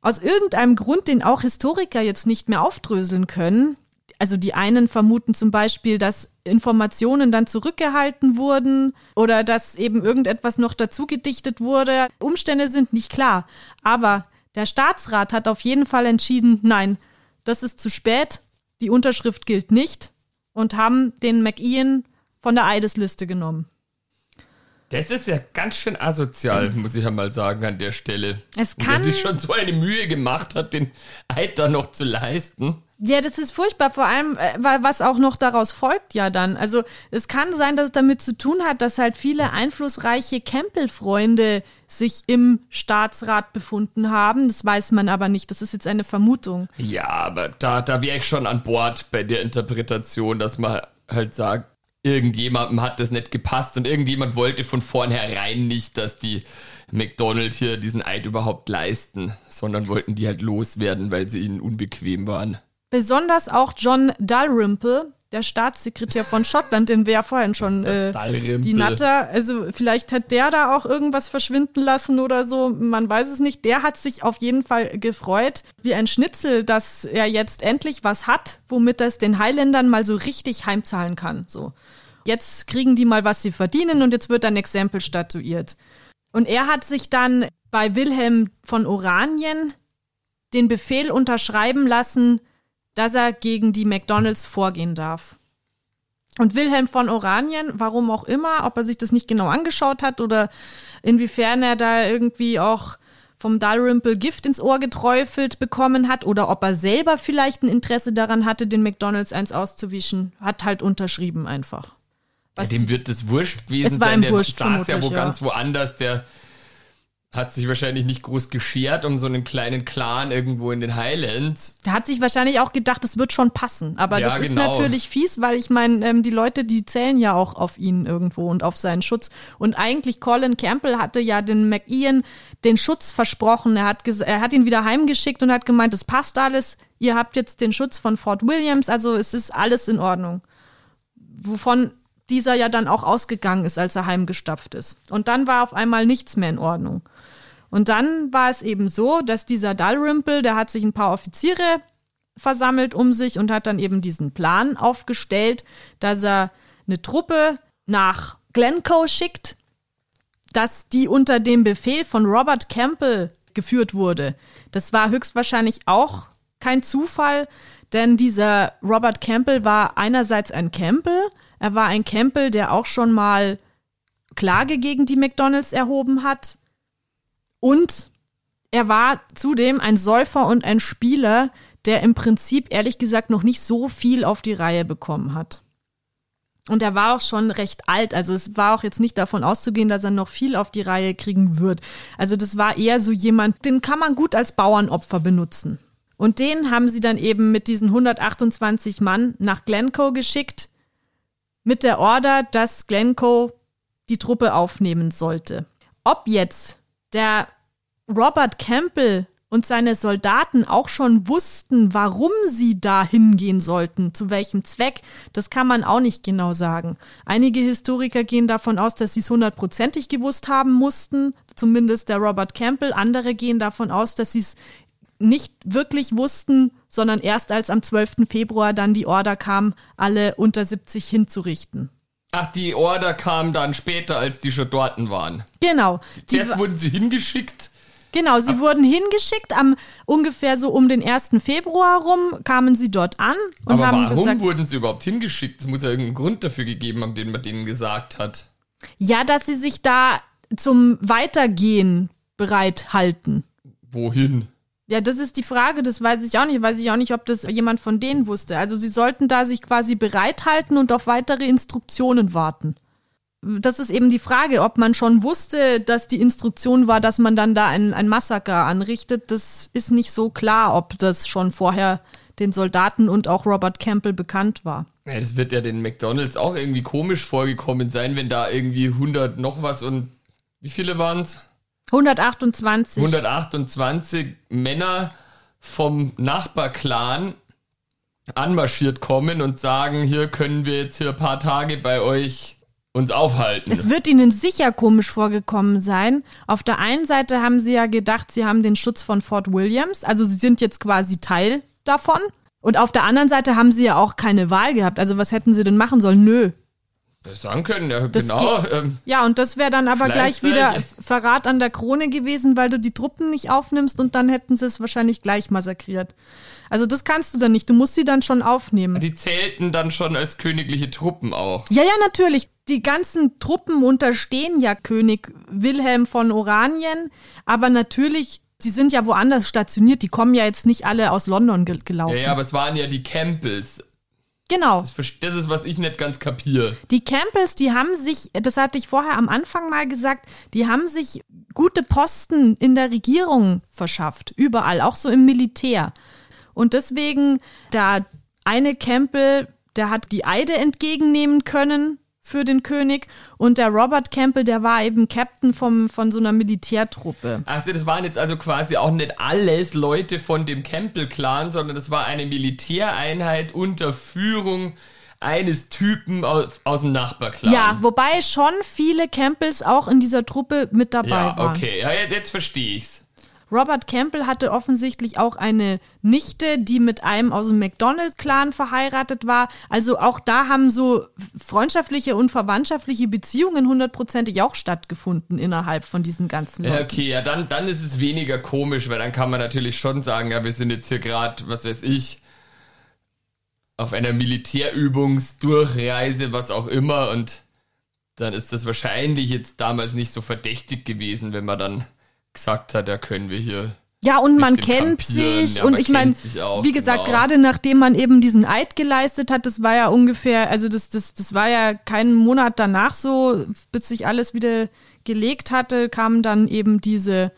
Aus irgendeinem Grund, den auch Historiker jetzt nicht mehr aufdröseln können, also die einen vermuten zum Beispiel, dass Informationen dann zurückgehalten wurden oder dass eben irgendetwas noch dazu gedichtet wurde. Umstände sind nicht klar. Aber der Staatsrat hat auf jeden Fall entschieden, nein, das ist zu spät, die Unterschrift gilt nicht und haben den McIan von der Eidesliste genommen. Das ist ja ganz schön asozial, muss ich ja mal sagen an der Stelle. Es Und kann- Der sich schon so eine Mühe gemacht hat, den Eid da noch zu leisten. Ja, das ist furchtbar, vor allem, äh, weil was auch noch daraus folgt ja dann. Also es kann sein, dass es damit zu tun hat, dass halt viele einflussreiche Campbell-Freunde sich im Staatsrat befunden haben. Das weiß man aber nicht. Das ist jetzt eine Vermutung. Ja, aber da, da wäre ich schon an Bord bei der Interpretation, dass man halt sagt, irgendjemandem hat das nicht gepasst und irgendjemand wollte von vornherein nicht, dass die McDonald hier diesen Eid überhaupt leisten, sondern wollten die halt loswerden, weil sie ihnen unbequem waren. Besonders auch John Dalrymple, der Staatssekretär von Schottland, den wir ja vorhin schon äh, die Natter, also vielleicht hat der da auch irgendwas verschwinden lassen oder so, man weiß es nicht. Der hat sich auf jeden Fall gefreut, wie ein Schnitzel, dass er jetzt endlich was hat, womit er es den Highlandern mal so richtig heimzahlen kann. So. Jetzt kriegen die mal, was sie verdienen und jetzt wird ein Exempel statuiert. Und er hat sich dann bei Wilhelm von Oranien den Befehl unterschreiben lassen, dass er gegen die McDonalds vorgehen darf. Und Wilhelm von Oranien, warum auch immer, ob er sich das nicht genau angeschaut hat oder inwiefern er da irgendwie auch vom Dalrymple Gift ins Ohr geträufelt bekommen hat oder ob er selber vielleicht ein Interesse daran hatte, den McDonalds eins auszuwischen, hat halt unterschrieben einfach. Ja, dem wird es wurscht gewesen Es war sein. Der wurscht, saß ja wo ja. ganz woanders. Der hat sich wahrscheinlich nicht groß geschert um so einen kleinen Clan irgendwo in den Highlands. Der hat sich wahrscheinlich auch gedacht, es wird schon passen. Aber Ja, das ist genau. natürlich fies, weil ich meine, ähm, die Leute, die zählen ja auch auf ihn irgendwo und auf seinen Schutz. Und eigentlich Colin Campbell hatte ja den McIan den Schutz versprochen. Er hat, er hat ihn wieder heimgeschickt und hat gemeint, es passt alles. Ihr habt jetzt den Schutz von Fort Williams, also es ist alles in Ordnung. Wovon dieser ja dann auch ausgegangen ist, als er heimgestapft ist. Und dann war auf einmal nichts mehr in Ordnung. Und dann war es eben so, dass dieser Dalrymple, der hat sich ein paar Offiziere versammelt um sich und hat dann eben diesen Plan aufgestellt, dass er eine Truppe nach Glencoe schickt, dass die unter dem Befehl von Robert Campbell geführt wurde. Das war höchstwahrscheinlich auch kein Zufall, denn dieser Robert Campbell war einerseits ein Campbell, er war ein Campbell, der auch schon mal Klage gegen die McDonalds erhoben hat und er war zudem ein Säufer und ein Spieler, der im Prinzip ehrlich gesagt noch nicht so viel auf die Reihe bekommen hat. Und er war auch schon recht alt, also es war auch jetzt nicht davon auszugehen, dass er noch viel auf die Reihe kriegen wird. Also das war eher so jemand, den kann man gut als Bauernopfer benutzen. Und den haben sie dann eben mit diesen 128 Mann nach Glencoe geschickt, mit der Order, dass Glencoe die Truppe aufnehmen sollte. Ob jetzt der Robert Campbell und seine Soldaten auch schon wussten, warum sie da hingehen sollten, zu welchem Zweck, das kann man auch nicht genau sagen. Einige Historiker gehen davon aus, dass sie es hundertprozentig gewusst haben mussten, zumindest der Robert Campbell. Andere gehen davon aus, dass sie es nicht wirklich wussten, sondern erst als am 12. Februar dann die Order kam, alle unter 70 hinzurichten. Ach, die Order kam dann später, als die schon dort waren. Genau. Zuerst wurden sie hingeschickt Genau, sie Ach. wurden hingeschickt am ungefähr so um den 1. Februar rum, kamen sie dort an und Aber haben warum gesagt, wurden sie überhaupt hingeschickt? Es muss ja irgendeinen Grund dafür gegeben haben, den man denen gesagt hat. Ja, dass sie sich da zum Weitergehen bereit halten. Wohin? Ja, das ist die Frage, das weiß ich auch nicht. Weiß ich auch nicht, ob das jemand von denen wusste. Also sie sollten da sich quasi bereithalten und auf weitere Instruktionen warten das ist eben die Frage, ob man schon wusste, dass die Instruktion war, dass man dann da ein, ein Massaker anrichtet. Das ist nicht so klar, ob das schon vorher den Soldaten und auch Robert Campbell bekannt war. Ja, das wird ja den McDonalds auch irgendwie komisch vorgekommen sein, wenn da irgendwie 100 noch was und wie viele waren es? 128. 128 Männer vom Nachbarclan anmarschiert kommen und sagen, hier können wir jetzt hier ein paar Tage bei euch uns aufhalten. Es wird ihnen sicher komisch vorgekommen sein. Auf der einen Seite haben sie ja gedacht, sie haben den Schutz von Fort Williams, also sie sind jetzt quasi Teil davon. Und auf der anderen Seite haben sie ja auch keine Wahl gehabt. Also was hätten sie denn machen sollen? Nö. Sagen können, ja, das genau. Ähm, ja, und das wäre dann aber gleich wieder Verrat an der Krone gewesen, weil du die Truppen nicht aufnimmst und dann hätten sie es wahrscheinlich gleich massakriert. Also das kannst du dann nicht. Du musst sie dann schon aufnehmen. Die zählten dann schon als königliche Truppen auch. Ja, ja, natürlich. Die ganzen Truppen unterstehen ja König Wilhelm von Oranien, aber natürlich Sie sind ja woanders stationiert, die kommen ja jetzt nicht alle aus London ge gelaufen. Ja, ja, aber es waren ja die Campbells. Genau. Das, das, ist, was ich nicht ganz kapiere. Die Campbells, die haben sich, das hatte ich vorher am Anfang mal gesagt, die haben sich gute Posten in der Regierung verschafft, überall, auch so im Militär. Und deswegen, der eine Campbell, der hat die Eide entgegennehmen können für den König und der Robert Campbell, der war eben Captain vom, von so einer Militärtruppe. Ach, das waren jetzt also quasi auch nicht alles Leute von dem Campbell-Clan, sondern das war eine Militäreinheit unter Führung eines Typen aus, aus dem Nachbarclan. Ja, wobei schon viele Campbells auch in dieser Truppe mit dabei ja, waren. Okay, ja, jetzt verstehe ich's. Robert Campbell hatte offensichtlich auch eine Nichte, die mit einem aus dem McDonald-Clan verheiratet war. Also auch da haben so freundschaftliche und verwandtschaftliche Beziehungen hundertprozentig auch stattgefunden innerhalb von diesen ganzen Leuten. Okay, ja, dann, dann ist es weniger komisch, weil dann kann man natürlich schon sagen, ja, wir sind jetzt hier gerade, was weiß ich, auf einer Militärübungsdurchreise, was auch immer und dann ist das wahrscheinlich jetzt damals nicht so verdächtig gewesen, wenn man dann gesagt hat, ja, können wir hier. Ja, und man kennt sich ja, und ich meine, wie gesagt, genau. gerade nachdem man eben diesen Eid geleistet hat, das war ja ungefähr, also das, das, das war ja keinen Monat danach so, bis sich alles wieder gelegt hatte, kam dann eben diese,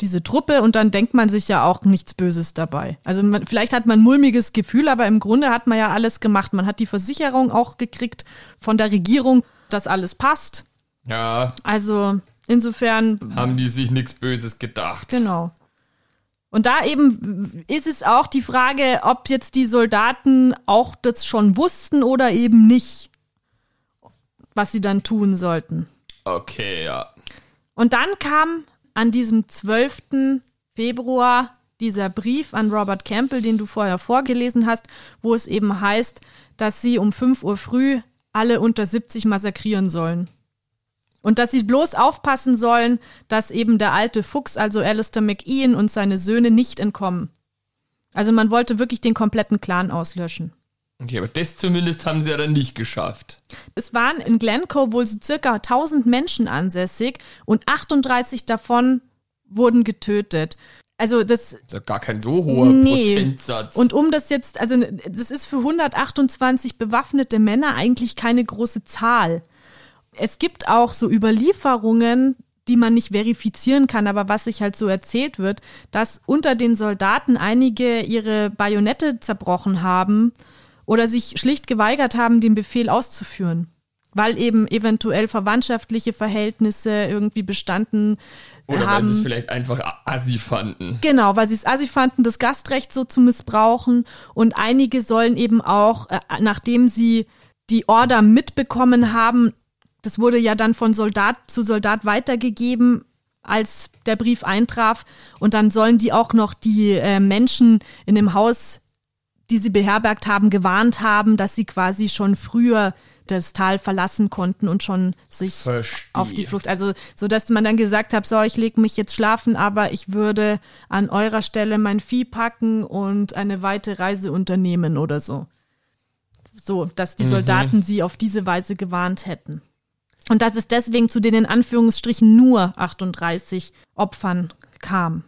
diese Truppe und dann denkt man sich ja auch nichts Böses dabei. Also man, vielleicht hat man ein mulmiges Gefühl, aber im Grunde hat man ja alles gemacht. Man hat die Versicherung auch gekriegt von der Regierung, dass alles passt. Ja. Also Insofern. Haben die sich nichts Böses gedacht. Genau. Und da eben ist es auch die Frage, ob jetzt die Soldaten auch das schon wussten oder eben nicht, was sie dann tun sollten. Okay, ja. Und dann kam an diesem 12. Februar dieser Brief an Robert Campbell, den du vorher vorgelesen hast, wo es eben heißt, dass sie um 5 Uhr früh alle unter 70 massakrieren sollen. Und dass sie bloß aufpassen sollen, dass eben der alte Fuchs, also Alistair McIan und seine Söhne nicht entkommen. Also man wollte wirklich den kompletten Clan auslöschen. Okay, aber das zumindest haben sie ja dann nicht geschafft. Es waren in Glencoe wohl so circa 1000 Menschen ansässig und 38 davon wurden getötet. Also das, das ist ja gar kein so hoher nee. Prozentsatz. Und um das jetzt, also das ist für 128 bewaffnete Männer eigentlich keine große Zahl. Es gibt auch so Überlieferungen, die man nicht verifizieren kann, aber was sich halt so erzählt wird, dass unter den Soldaten einige ihre Bajonette zerbrochen haben oder sich schlicht geweigert haben, den Befehl auszuführen, weil eben eventuell verwandtschaftliche Verhältnisse irgendwie bestanden oder haben. weil sie es vielleicht einfach assi fanden. Genau, weil sie es assi fanden, das Gastrecht so zu missbrauchen. Und einige sollen eben auch, äh, nachdem sie die Order mitbekommen haben, das wurde ja dann von Soldat zu Soldat weitergegeben, als der Brief eintraf. Und dann sollen die auch noch die äh, Menschen in dem Haus die sie beherbergt haben, gewarnt haben, dass sie quasi schon früher das Tal verlassen konnten und schon sich Verstehe. auf die Flucht. Also so, dass man dann gesagt hat, so, ich lege mich jetzt schlafen, aber ich würde an eurer Stelle mein Vieh packen und eine weite Reise unternehmen oder so. So, dass die mhm. Soldaten mhm. sie auf diese Weise gewarnt hätten. Und dass es deswegen zu den in Anführungsstrichen nur 38 Opfern kam.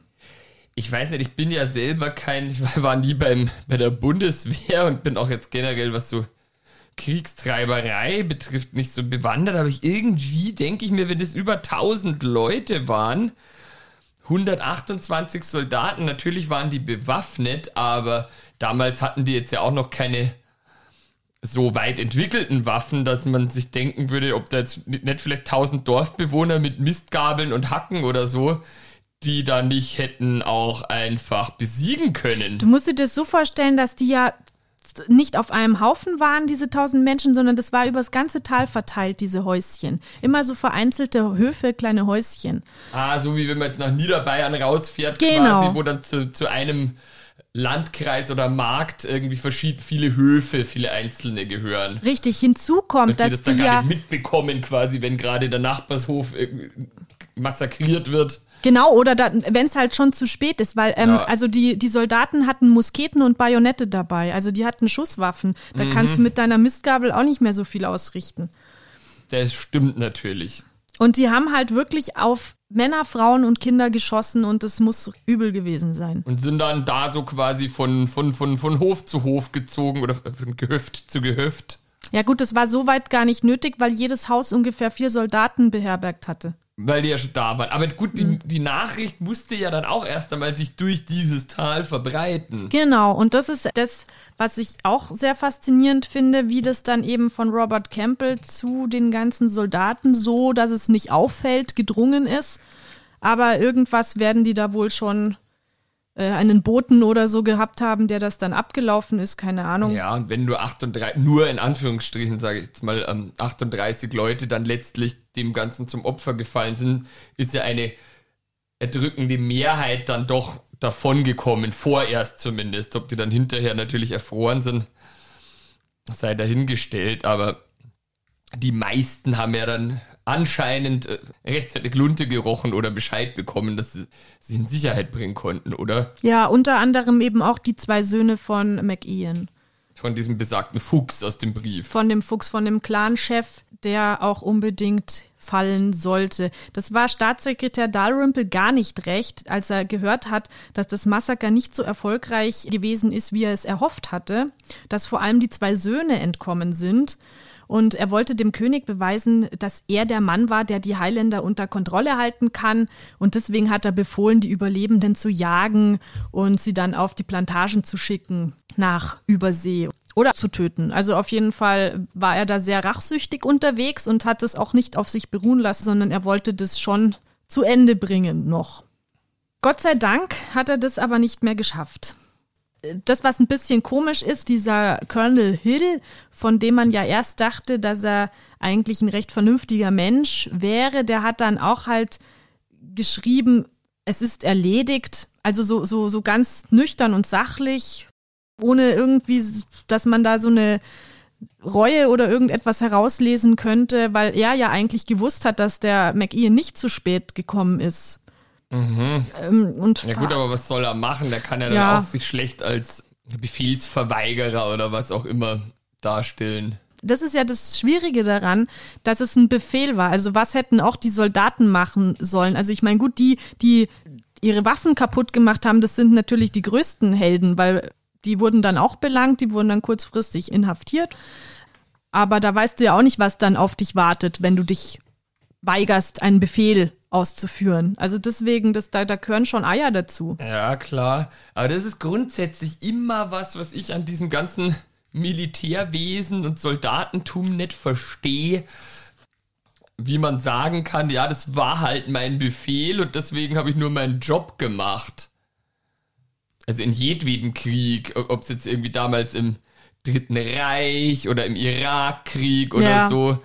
Ich weiß nicht, ich bin ja selber kein, ich war nie beim, bei der Bundeswehr und bin auch jetzt generell, was so Kriegstreiberei betrifft, nicht so bewandert, aber ich irgendwie denke ich mir, wenn es über 1000 Leute waren, 128 Soldaten, natürlich waren die bewaffnet, aber damals hatten die jetzt ja auch noch keine so weit entwickelten Waffen, dass man sich denken würde, ob da jetzt nicht vielleicht 1000 Dorfbewohner mit Mistgabeln und Hacken oder so die da nicht hätten auch einfach besiegen können. Du musst dir das so vorstellen, dass die ja nicht auf einem Haufen waren, diese tausend Menschen, sondern das war übers ganze Tal verteilt, diese Häuschen. Immer so vereinzelte Höfe, kleine Häuschen. Ah, so wie wenn man jetzt nach Niederbayern rausfährt, genau. quasi, wo dann zu, zu einem Landkreis oder Markt irgendwie verschieden viele Höfe, viele einzelne gehören. Richtig, hinzu kommt, dass die das dann gar ja nicht mitbekommen, quasi, wenn gerade der Nachbarshof massakriert wird. Genau, oder wenn es halt schon zu spät ist, weil ähm, ja. also die, die Soldaten hatten Musketen und Bajonette dabei, also die hatten Schusswaffen. Da mhm. kannst du mit deiner Mistgabel auch nicht mehr so viel ausrichten. Das stimmt natürlich. Und die haben halt wirklich auf Männer, Frauen und Kinder geschossen und es muss übel gewesen sein. Und sind dann da so quasi von, von, von, von Hof zu Hof gezogen oder von Gehöft zu Gehöft. Ja gut, das war soweit gar nicht nötig, weil jedes Haus ungefähr vier Soldaten beherbergt hatte. Weil die ja schon da waren. Aber gut, die, mhm. die Nachricht musste ja dann auch erst einmal sich durch dieses Tal verbreiten. Genau, und das ist das, was ich auch sehr faszinierend finde, wie das dann eben von Robert Campbell zu den ganzen Soldaten so, dass es nicht auffällt, gedrungen ist. Aber irgendwas werden die da wohl schon einen Boten oder so gehabt haben, der das dann abgelaufen ist, keine Ahnung. Ja, und wenn nur 38, nur in Anführungsstrichen, sage ich jetzt mal, ähm, 38 Leute dann letztlich dem Ganzen zum Opfer gefallen sind, ist ja eine erdrückende Mehrheit dann doch davongekommen, vorerst zumindest. Ob die dann hinterher natürlich erfroren sind, sei dahingestellt, aber die meisten haben ja dann anscheinend äh, rechtzeitig Lunte gerochen oder Bescheid bekommen, dass sie sich in Sicherheit bringen konnten, oder? Ja, unter anderem eben auch die zwei Söhne von McIan. Von diesem besagten Fuchs aus dem Brief. Von dem Fuchs, von dem Clanchef, der auch unbedingt fallen sollte. Das war Staatssekretär Dalrymple gar nicht recht, als er gehört hat, dass das Massaker nicht so erfolgreich gewesen ist, wie er es erhofft hatte, dass vor allem die zwei Söhne entkommen sind und er wollte dem König beweisen, dass er der Mann war, der die Highlander unter Kontrolle halten kann. Und deswegen hat er befohlen, die Überlebenden zu jagen und sie dann auf die Plantagen zu schicken nach Übersee oder zu töten. Also auf jeden Fall war er da sehr rachsüchtig unterwegs und hat es auch nicht auf sich beruhen lassen, sondern er wollte das schon zu Ende bringen noch. Gott sei Dank hat er das aber nicht mehr geschafft das, was ein bisschen komisch ist, dieser Colonel Hill, von dem man ja erst dachte, dass er eigentlich ein recht vernünftiger Mensch wäre, der hat dann auch halt geschrieben, es ist erledigt. Also so, so, so ganz nüchtern und sachlich, ohne irgendwie, dass man da so eine Reue oder irgendetwas herauslesen könnte, weil er ja eigentlich gewusst hat, dass der McIan nicht zu spät gekommen ist. Mhm. Ähm, und Ja gut, aber was soll er machen? Der kann ja dann Ja. auch sich schlecht als Befehlsverweigerer oder was auch immer darstellen. das ist ja das Schwierige daran, dass es ein Befehl war. Also was hätten auch die Soldaten machen sollen? Also ich meine, gut, die, die ihre Waffen kaputt gemacht haben, das sind natürlich die größten Helden, weil die wurden dann auch belangt, die wurden dann kurzfristig inhaftiert. Aber da weißt du ja auch nicht, was dann auf dich wartet, wenn du dich weigerst, einen Befehl auszuführen. Also deswegen, das, da, da gehören schon Eier dazu. Ja, klar. Aber das ist grundsätzlich immer was, was ich an diesem ganzen Militärwesen und Soldatentum nicht verstehe. Wie man sagen kann, ja, das war halt mein Befehl und deswegen habe ich nur meinen Job gemacht. Also in jedweden Krieg, ob es jetzt irgendwie damals im Dritten Reich oder im Irakkrieg oder Ja. so.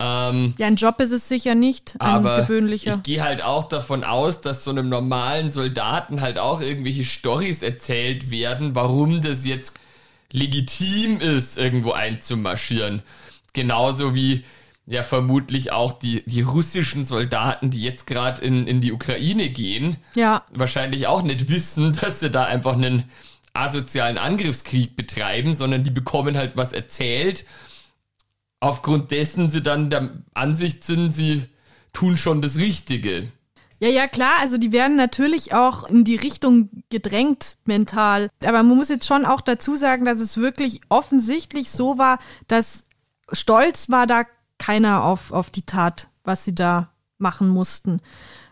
Ähm, Ja, ein Job ist es sicher nicht, ein aber gewöhnlicher. ich gehe halt auch davon aus, dass so einem normalen Soldaten halt auch irgendwelche Storys erzählt werden, warum das jetzt legitim ist, irgendwo einzumarschieren. Genauso wie ja vermutlich auch die, die russischen Soldaten, die jetzt gerade in, in die Ukraine gehen, ja, wahrscheinlich auch nicht wissen, dass sie da einfach einen asozialen Angriffskrieg betreiben, sondern die bekommen halt was erzählt. Aufgrund dessen sie dann der Ansicht sind, sie tun schon das Richtige. Ja, ja, klar, also die werden natürlich auch in die Richtung gedrängt mental. Aber man muss jetzt schon auch dazu sagen, dass es wirklich offensichtlich so war, dass stolz war da keiner auf, auf die Tat, was sie da machen mussten.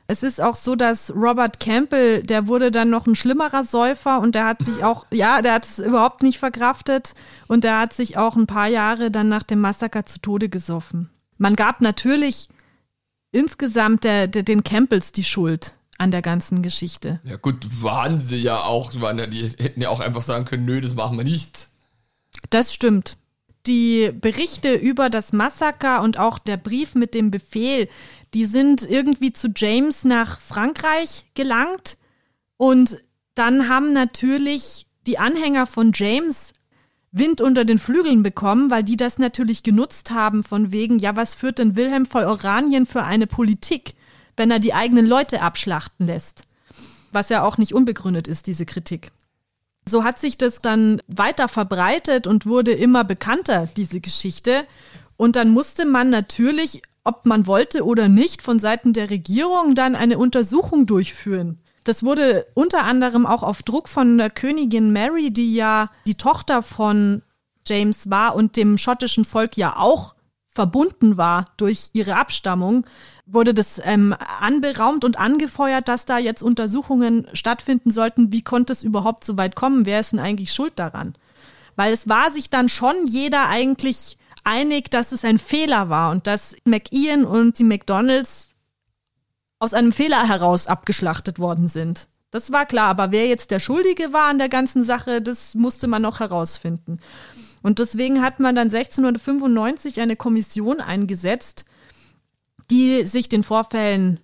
Es ist auch so, dass Robert Campbell, der wurde dann noch ein schlimmerer Säufer und der hat sich auch, ja, der hat es überhaupt nicht verkraftet und der hat sich auch ein paar Jahre dann nach dem Massaker zu Tode gesoffen. Man gab natürlich insgesamt der, der, den Campbells die Schuld an der ganzen Geschichte. Ja gut, waren sie ja auch, waren ja, die hätten ja auch einfach sagen können, nö, das machen wir nicht. Das stimmt. Die Berichte über das Massaker und auch der Brief mit dem Befehl, die sind irgendwie zu James nach Frankreich gelangt. Und dann haben natürlich die Anhänger von James Wind unter den Flügeln bekommen, weil die das natürlich genutzt haben von wegen, ja, was führt denn Wilhelm von Oranien für eine Politik, wenn er die eigenen Leute abschlachten lässt? Was ja auch nicht unbegründet ist, diese Kritik. So hat sich das dann weiter verbreitet und wurde immer bekannter, diese Geschichte. Und dann musste man natürlich, ob man wollte oder nicht, von Seiten der Regierung dann eine Untersuchung durchführen. Das wurde unter anderem auch auf Druck von der Königin Mary, die ja die Tochter von James war und dem schottischen Volk ja auch verbunden war durch ihre Abstammung, wurde das ähm, anberaumt und angefeuert, dass da jetzt Untersuchungen stattfinden sollten. Wie konnte es überhaupt so weit kommen? Wer ist denn eigentlich schuld daran? Weil es war sich dann schon jeder eigentlich einig, dass es ein Fehler war und dass McIan und die McDonalds aus einem Fehler heraus abgeschlachtet worden sind. Das war klar, aber wer jetzt der Schuldige war an der ganzen Sache, das musste man noch herausfinden. Und deswegen hat man dann 1695 eine Kommission eingesetzt, die sich den Vorfällen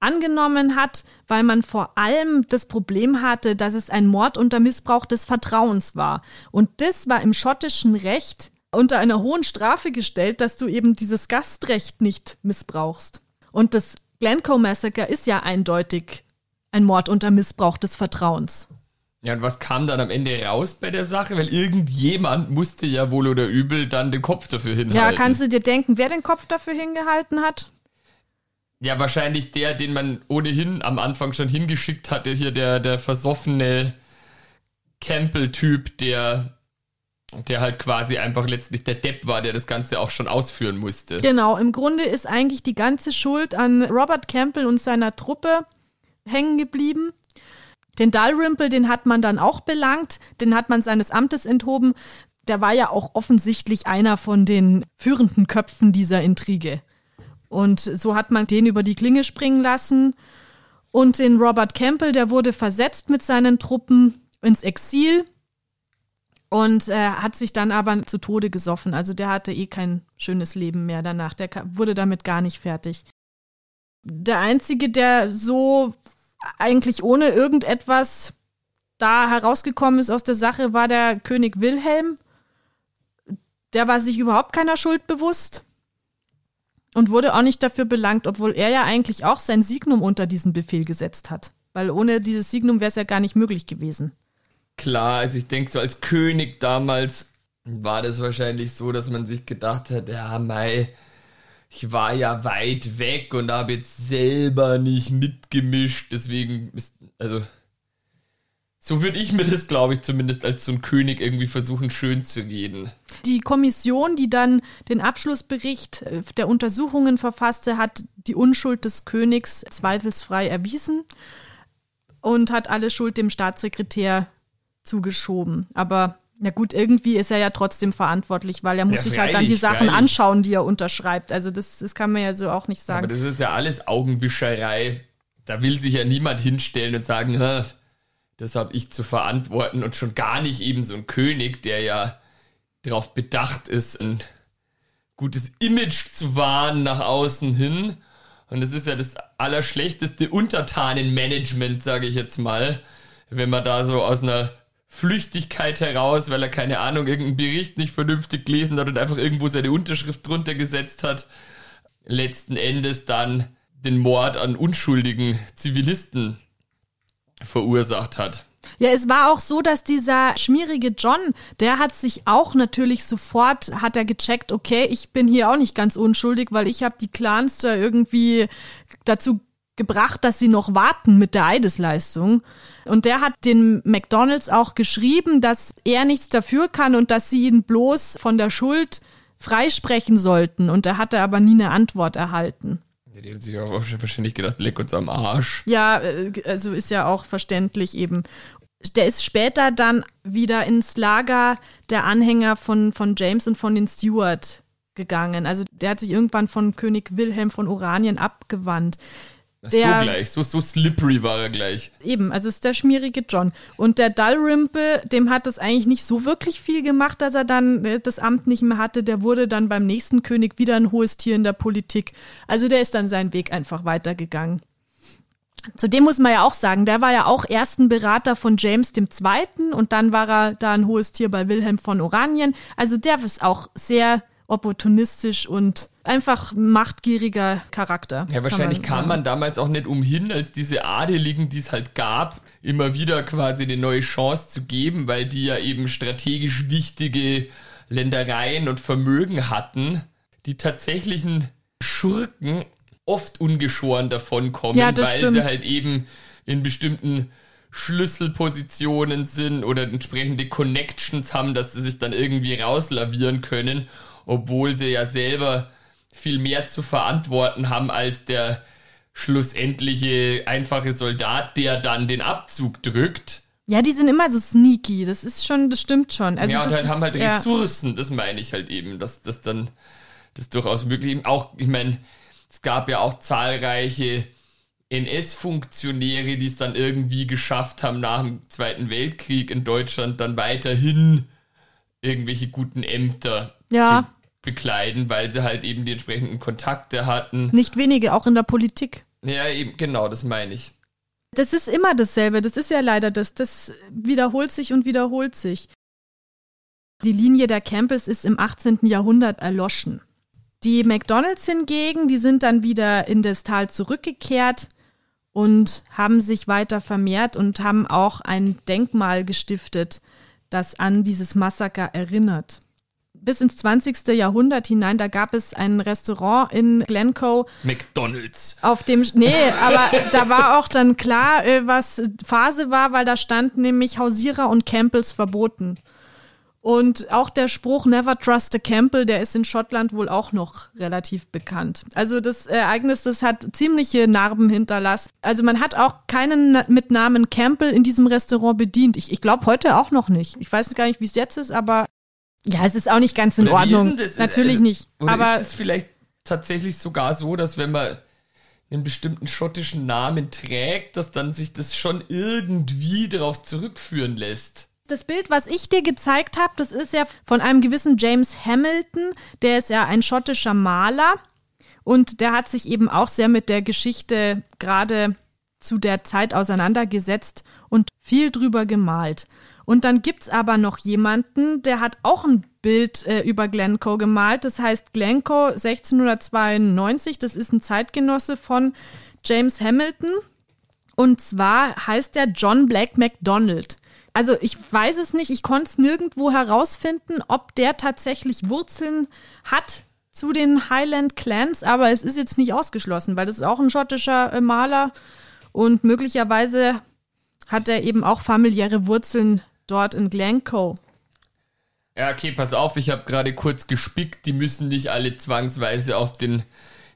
angenommen hat, weil man vor allem das Problem hatte, dass es ein Mord unter Missbrauch des Vertrauens war. Und das war im schottischen Recht unter einer hohen Strafe gestellt, dass du eben dieses Gastrecht nicht missbrauchst. Und das Glencoe Massacre ist ja eindeutig ein Mord unter Missbrauch des Vertrauens. Ja, und was kam dann am Ende raus bei der Sache? Weil irgendjemand musste ja wohl oder übel dann den Kopf dafür hinhalten. Ja, kannst du dir denken, wer den Kopf dafür hingehalten hat? Ja, wahrscheinlich der, den man ohnehin am Anfang schon hingeschickt hatte, hier der, der versoffene Campbell-Typ, der, der halt quasi einfach letztlich der Depp war, der das Ganze auch schon ausführen musste. Genau, im Grunde ist eigentlich die ganze Schuld an Robert Campbell und seiner Truppe hängen geblieben. Den Dalrymple, den hat man dann auch belangt, den hat man seines Amtes enthoben. Der war ja auch offensichtlich einer von den führenden Köpfen dieser Intrige. Und so hat man den über die Klinge springen lassen. Und den Robert Campbell, der wurde versetzt mit seinen Truppen ins Exil und äh, hat sich dann aber zu Tode gesoffen. Also der hatte eh kein schönes Leben mehr danach. Der wurde damit gar nicht fertig. Der einzige, der so eigentlich ohne irgendetwas da herausgekommen ist aus der Sache, war der König Wilhelm. Der war sich überhaupt keiner Schuld bewusst und wurde auch nicht dafür belangt, obwohl er ja eigentlich auch sein Signum unter diesen Befehl gesetzt hat. Weil ohne dieses Signum wäre es ja gar nicht möglich gewesen. Klar, also ich denke, so als König damals war das wahrscheinlich so, dass man sich gedacht hat, ja, Mai, ich war ja weit weg und habe jetzt selber nicht mitgemischt, deswegen ist, also so würde ich mir das, glaube ich, zumindest als so ein König irgendwie versuchen, schön zu reden. Die Kommission, die dann den Abschlussbericht äh, der Untersuchungen verfasste, hat die Unschuld des Königs zweifelsfrei erwiesen und hat alle Schuld dem Staatssekretär zugeschoben. Aber na gut, irgendwie ist er ja trotzdem verantwortlich, weil er muss ja, sich halt dann die Sachen freilich. anschauen, die er unterschreibt. Also das, das kann man ja so auch nicht sagen. Aber das ist ja alles Augenwischerei. Da will sich ja niemand hinstellen und sagen, das habe ich zu verantworten und schon gar nicht eben so ein König, der ja darauf bedacht ist, ein gutes Image zu wahren nach außen hin. Und das ist ja das allerschlechteste Untertanenmanagement, sage ich jetzt mal, wenn man da so aus einer Flüchtigkeit heraus, weil er keine Ahnung, irgendeinen Bericht nicht vernünftig gelesen hat und einfach irgendwo seine Unterschrift drunter gesetzt hat, letzten Endes dann den Mord an unschuldigen Zivilisten verursacht hat. Ja, es war auch so, dass dieser schmierige John, der hat sich auch natürlich sofort, hat er gecheckt, okay, ich bin hier auch nicht ganz unschuldig, weil ich habe die Clans da irgendwie dazu gebracht, dass sie noch warten mit der Eidesleistung. Und der hat den McDonalds auch geschrieben, dass er nichts dafür kann und dass sie ihn bloß von der Schuld freisprechen sollten. Und er hatte aber nie eine Antwort erhalten. Die haben sich auch wahrscheinlich gedacht, leck uns am Arsch. Ja, äh, also ist ja auch verständlich eben. Der ist später dann wieder ins Lager der Anhänger von, von James und von den Stewart gegangen. Also der hat sich irgendwann von König Wilhelm von Oranien abgewandt. Der, so gleich, so, so slippery war er gleich. Eben, also ist der schmierige John. Und der Dalrymple, dem hat es eigentlich nicht so wirklich viel gemacht, dass er dann äh, das Amt nicht mehr hatte. Der wurde dann beim nächsten König wieder ein hohes Tier in der Politik. Also der ist dann seinen Weg einfach weitergegangen. Zudem muss man ja auch sagen, der war ja auch ersten Berater von James II. und dann war er da ein hohes Tier bei Wilhelm von Oranien. Also der ist auch sehr opportunistisch und einfach machtgieriger Charakter. Ja, wahrscheinlich man kam man damals auch nicht umhin, als diese Adeligen, die es halt gab, immer wieder quasi eine neue Chance zu geben, weil die ja eben strategisch wichtige Ländereien und Vermögen hatten. Die tatsächlichen Schurken oft ungeschoren davonkommen, ja, weil stimmt. sie halt eben in bestimmten Schlüsselpositionen sind oder entsprechende Connections haben, dass sie sich dann irgendwie rauslavieren können obwohl sie ja selber viel mehr zu verantworten haben als der schlussendliche einfache Soldat, der dann den Abzug drückt. Ja, die sind immer so sneaky, das ist schon, das stimmt schon. Also ja, und halt haben halt ja. Ressourcen, das meine ich halt eben, dass das dann das durchaus möglich ist. Auch, ich meine, es gab ja auch zahlreiche NS-Funktionäre, die es dann irgendwie geschafft haben, nach dem Zweiten Weltkrieg in Deutschland dann weiterhin irgendwelche guten Ämter ja. Bekleiden, weil sie halt eben die entsprechenden Kontakte hatten. Nicht wenige, auch in der Politik. Ja, eben, genau, das meine ich. Das ist immer dasselbe, das ist ja leider das, das wiederholt sich und wiederholt sich. Die Linie der Campbells ist im 18. Jahrhundert erloschen. Die McDonalds hingegen, die sind dann wieder in das Tal zurückgekehrt und haben sich weiter vermehrt und haben auch ein Denkmal gestiftet, das an dieses Massaker erinnert bis ins 20. Jahrhundert hinein, da gab es ein Restaurant in Glencoe. McDonalds. Auf dem, nee, aber da war auch dann klar, äh, was Phase war, weil da stand nämlich Hausierer und Campbells verboten. Und auch der Spruch Never Trust a Campbell, der ist in Schottland wohl auch noch relativ bekannt. Also das Ereignis, das hat ziemliche Narben hinterlassen. Also man hat auch keinen mit Namen Campbell in diesem Restaurant bedient. Ich, ich glaube heute auch noch nicht. Ich weiß gar nicht, wie es jetzt ist, aber ja, es ist auch nicht ganz in oder Ordnung. Natürlich also, nicht. Aber ist es vielleicht tatsächlich sogar so, dass wenn man einen bestimmten schottischen Namen trägt, dass dann sich das schon irgendwie darauf zurückführen lässt? Das Bild, was ich dir gezeigt habe, das ist ja von einem gewissen James Hamilton, der ist ja ein schottischer Maler. Und der hat sich eben auch sehr mit der Geschichte gerade zu der Zeit auseinandergesetzt und viel drüber gemalt. Und dann gibt's aber noch jemanden, der hat auch ein Bild äh, über Glencoe gemalt. Das heißt Glencoe 1692. Das ist ein Zeitgenosse von James Hamilton. Und zwar heißt er John Black MacDonald. Also ich weiß es nicht, ich konnte es nirgendwo herausfinden, ob der tatsächlich Wurzeln hat zu den Highland Clans, aber es ist jetzt nicht ausgeschlossen, weil das ist auch ein schottischer äh, Maler und möglicherweise hat er eben auch familiäre Wurzeln dort in Glencoe. Ja, okay, pass auf, ich habe gerade kurz gespickt, die müssen nicht alle zwangsweise auf den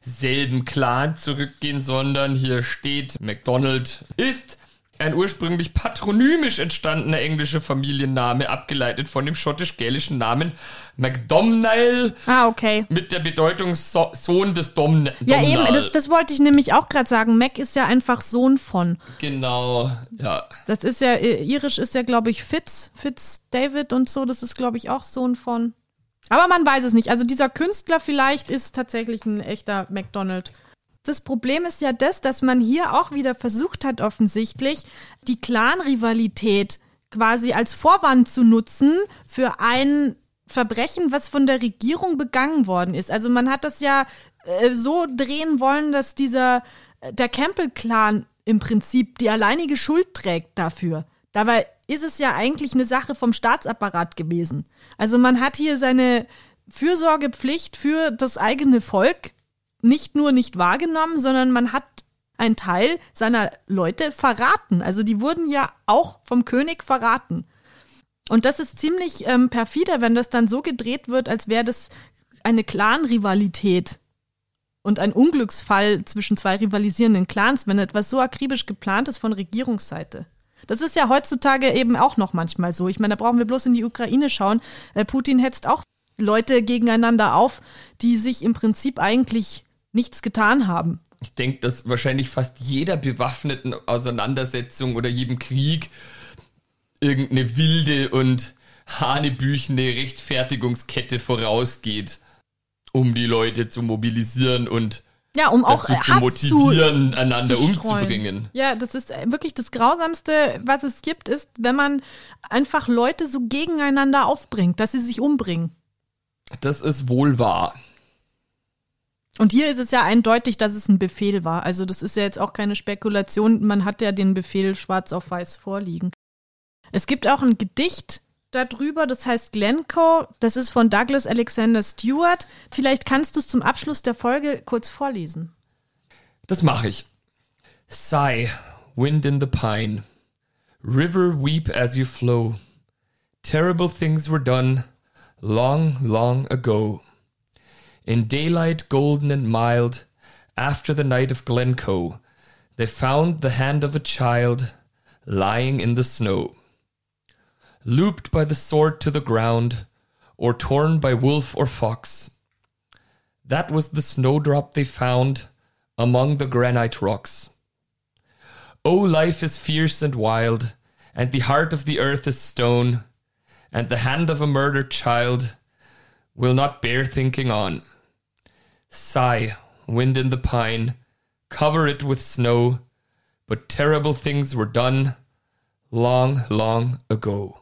selben Clan zurückgehen, sondern hier steht, McDonald ist ein ursprünglich patronymisch entstandener englischer Familienname, abgeleitet von dem schottisch-gälischen Namen MacDomnall. Ah, okay. Mit der Bedeutung so Sohn des Dom Ja, eben, das, das wollte ich nämlich auch gerade sagen. Mac ist ja einfach Sohn von. Genau, ja. Das ist ja, irisch ist ja, glaube ich, Fitz, Fitz David und so, das ist, glaube ich, auch Sohn von. Aber man weiß es nicht. Also dieser Künstler vielleicht ist tatsächlich ein echter McDonald. Das Problem ist ja das, dass man hier auch wieder versucht hat, offensichtlich die Clan-Rivalität quasi als Vorwand zu nutzen für ein Verbrechen, was von der Regierung begangen worden ist. Also man hat das ja äh, so drehen wollen, dass dieser äh, der Campbell-Clan im Prinzip die alleinige Schuld trägt dafür. Dabei ist es ja eigentlich eine Sache vom Staatsapparat gewesen. Also man hat hier seine Fürsorgepflicht für das eigene Volk nicht nur nicht wahrgenommen, sondern man hat einen Teil seiner Leute verraten. Also die wurden ja auch vom König verraten. Und das ist ziemlich ähm, perfider, wenn das dann so gedreht wird, als wäre das eine Clan-Rivalität und ein Unglücksfall zwischen zwei rivalisierenden Clans, wenn etwas so akribisch geplant ist von Regierungsseite. Das ist ja heutzutage eben auch noch manchmal so. Ich meine, da brauchen wir bloß in die Ukraine schauen. Äh, Putin hetzt auch Leute gegeneinander auf, die sich im Prinzip eigentlich nichts getan haben. Ich denke, dass wahrscheinlich fast jeder bewaffneten Auseinandersetzung oder jedem Krieg irgendeine wilde und hanebüchene Rechtfertigungskette vorausgeht, um die Leute zu mobilisieren und ja, um auch dazu zu motivieren, zu, einander zu umzubringen. Ja, das ist wirklich das Grausamste, was es gibt, ist, wenn man einfach Leute so gegeneinander aufbringt, dass sie sich umbringen. Das ist wohl wahr. Und hier ist es ja eindeutig, dass es ein Befehl war. Also das ist ja jetzt auch keine Spekulation. Man hat ja den Befehl schwarz auf weiß vorliegen. Es gibt auch ein Gedicht darüber, das heißt Glencoe. Das ist von Douglas Alexander Stewart. Vielleicht kannst du es zum Abschluss der Folge kurz vorlesen. Das mache ich. Sigh, wind in the pine. River weep as you flow. Terrible things were done long, long ago. In daylight golden and mild, after the night of Glencoe, they found the hand of a child lying in the snow. Looped by the sword to the ground, or torn by wolf or fox. That was the snowdrop they found among the granite rocks. Oh, life is fierce and wild, and the heart of the earth is stone, and the hand of a murdered child will not bear thinking on. Sigh, wind in the pine, cover it with snow, but terrible things were done long, long ago.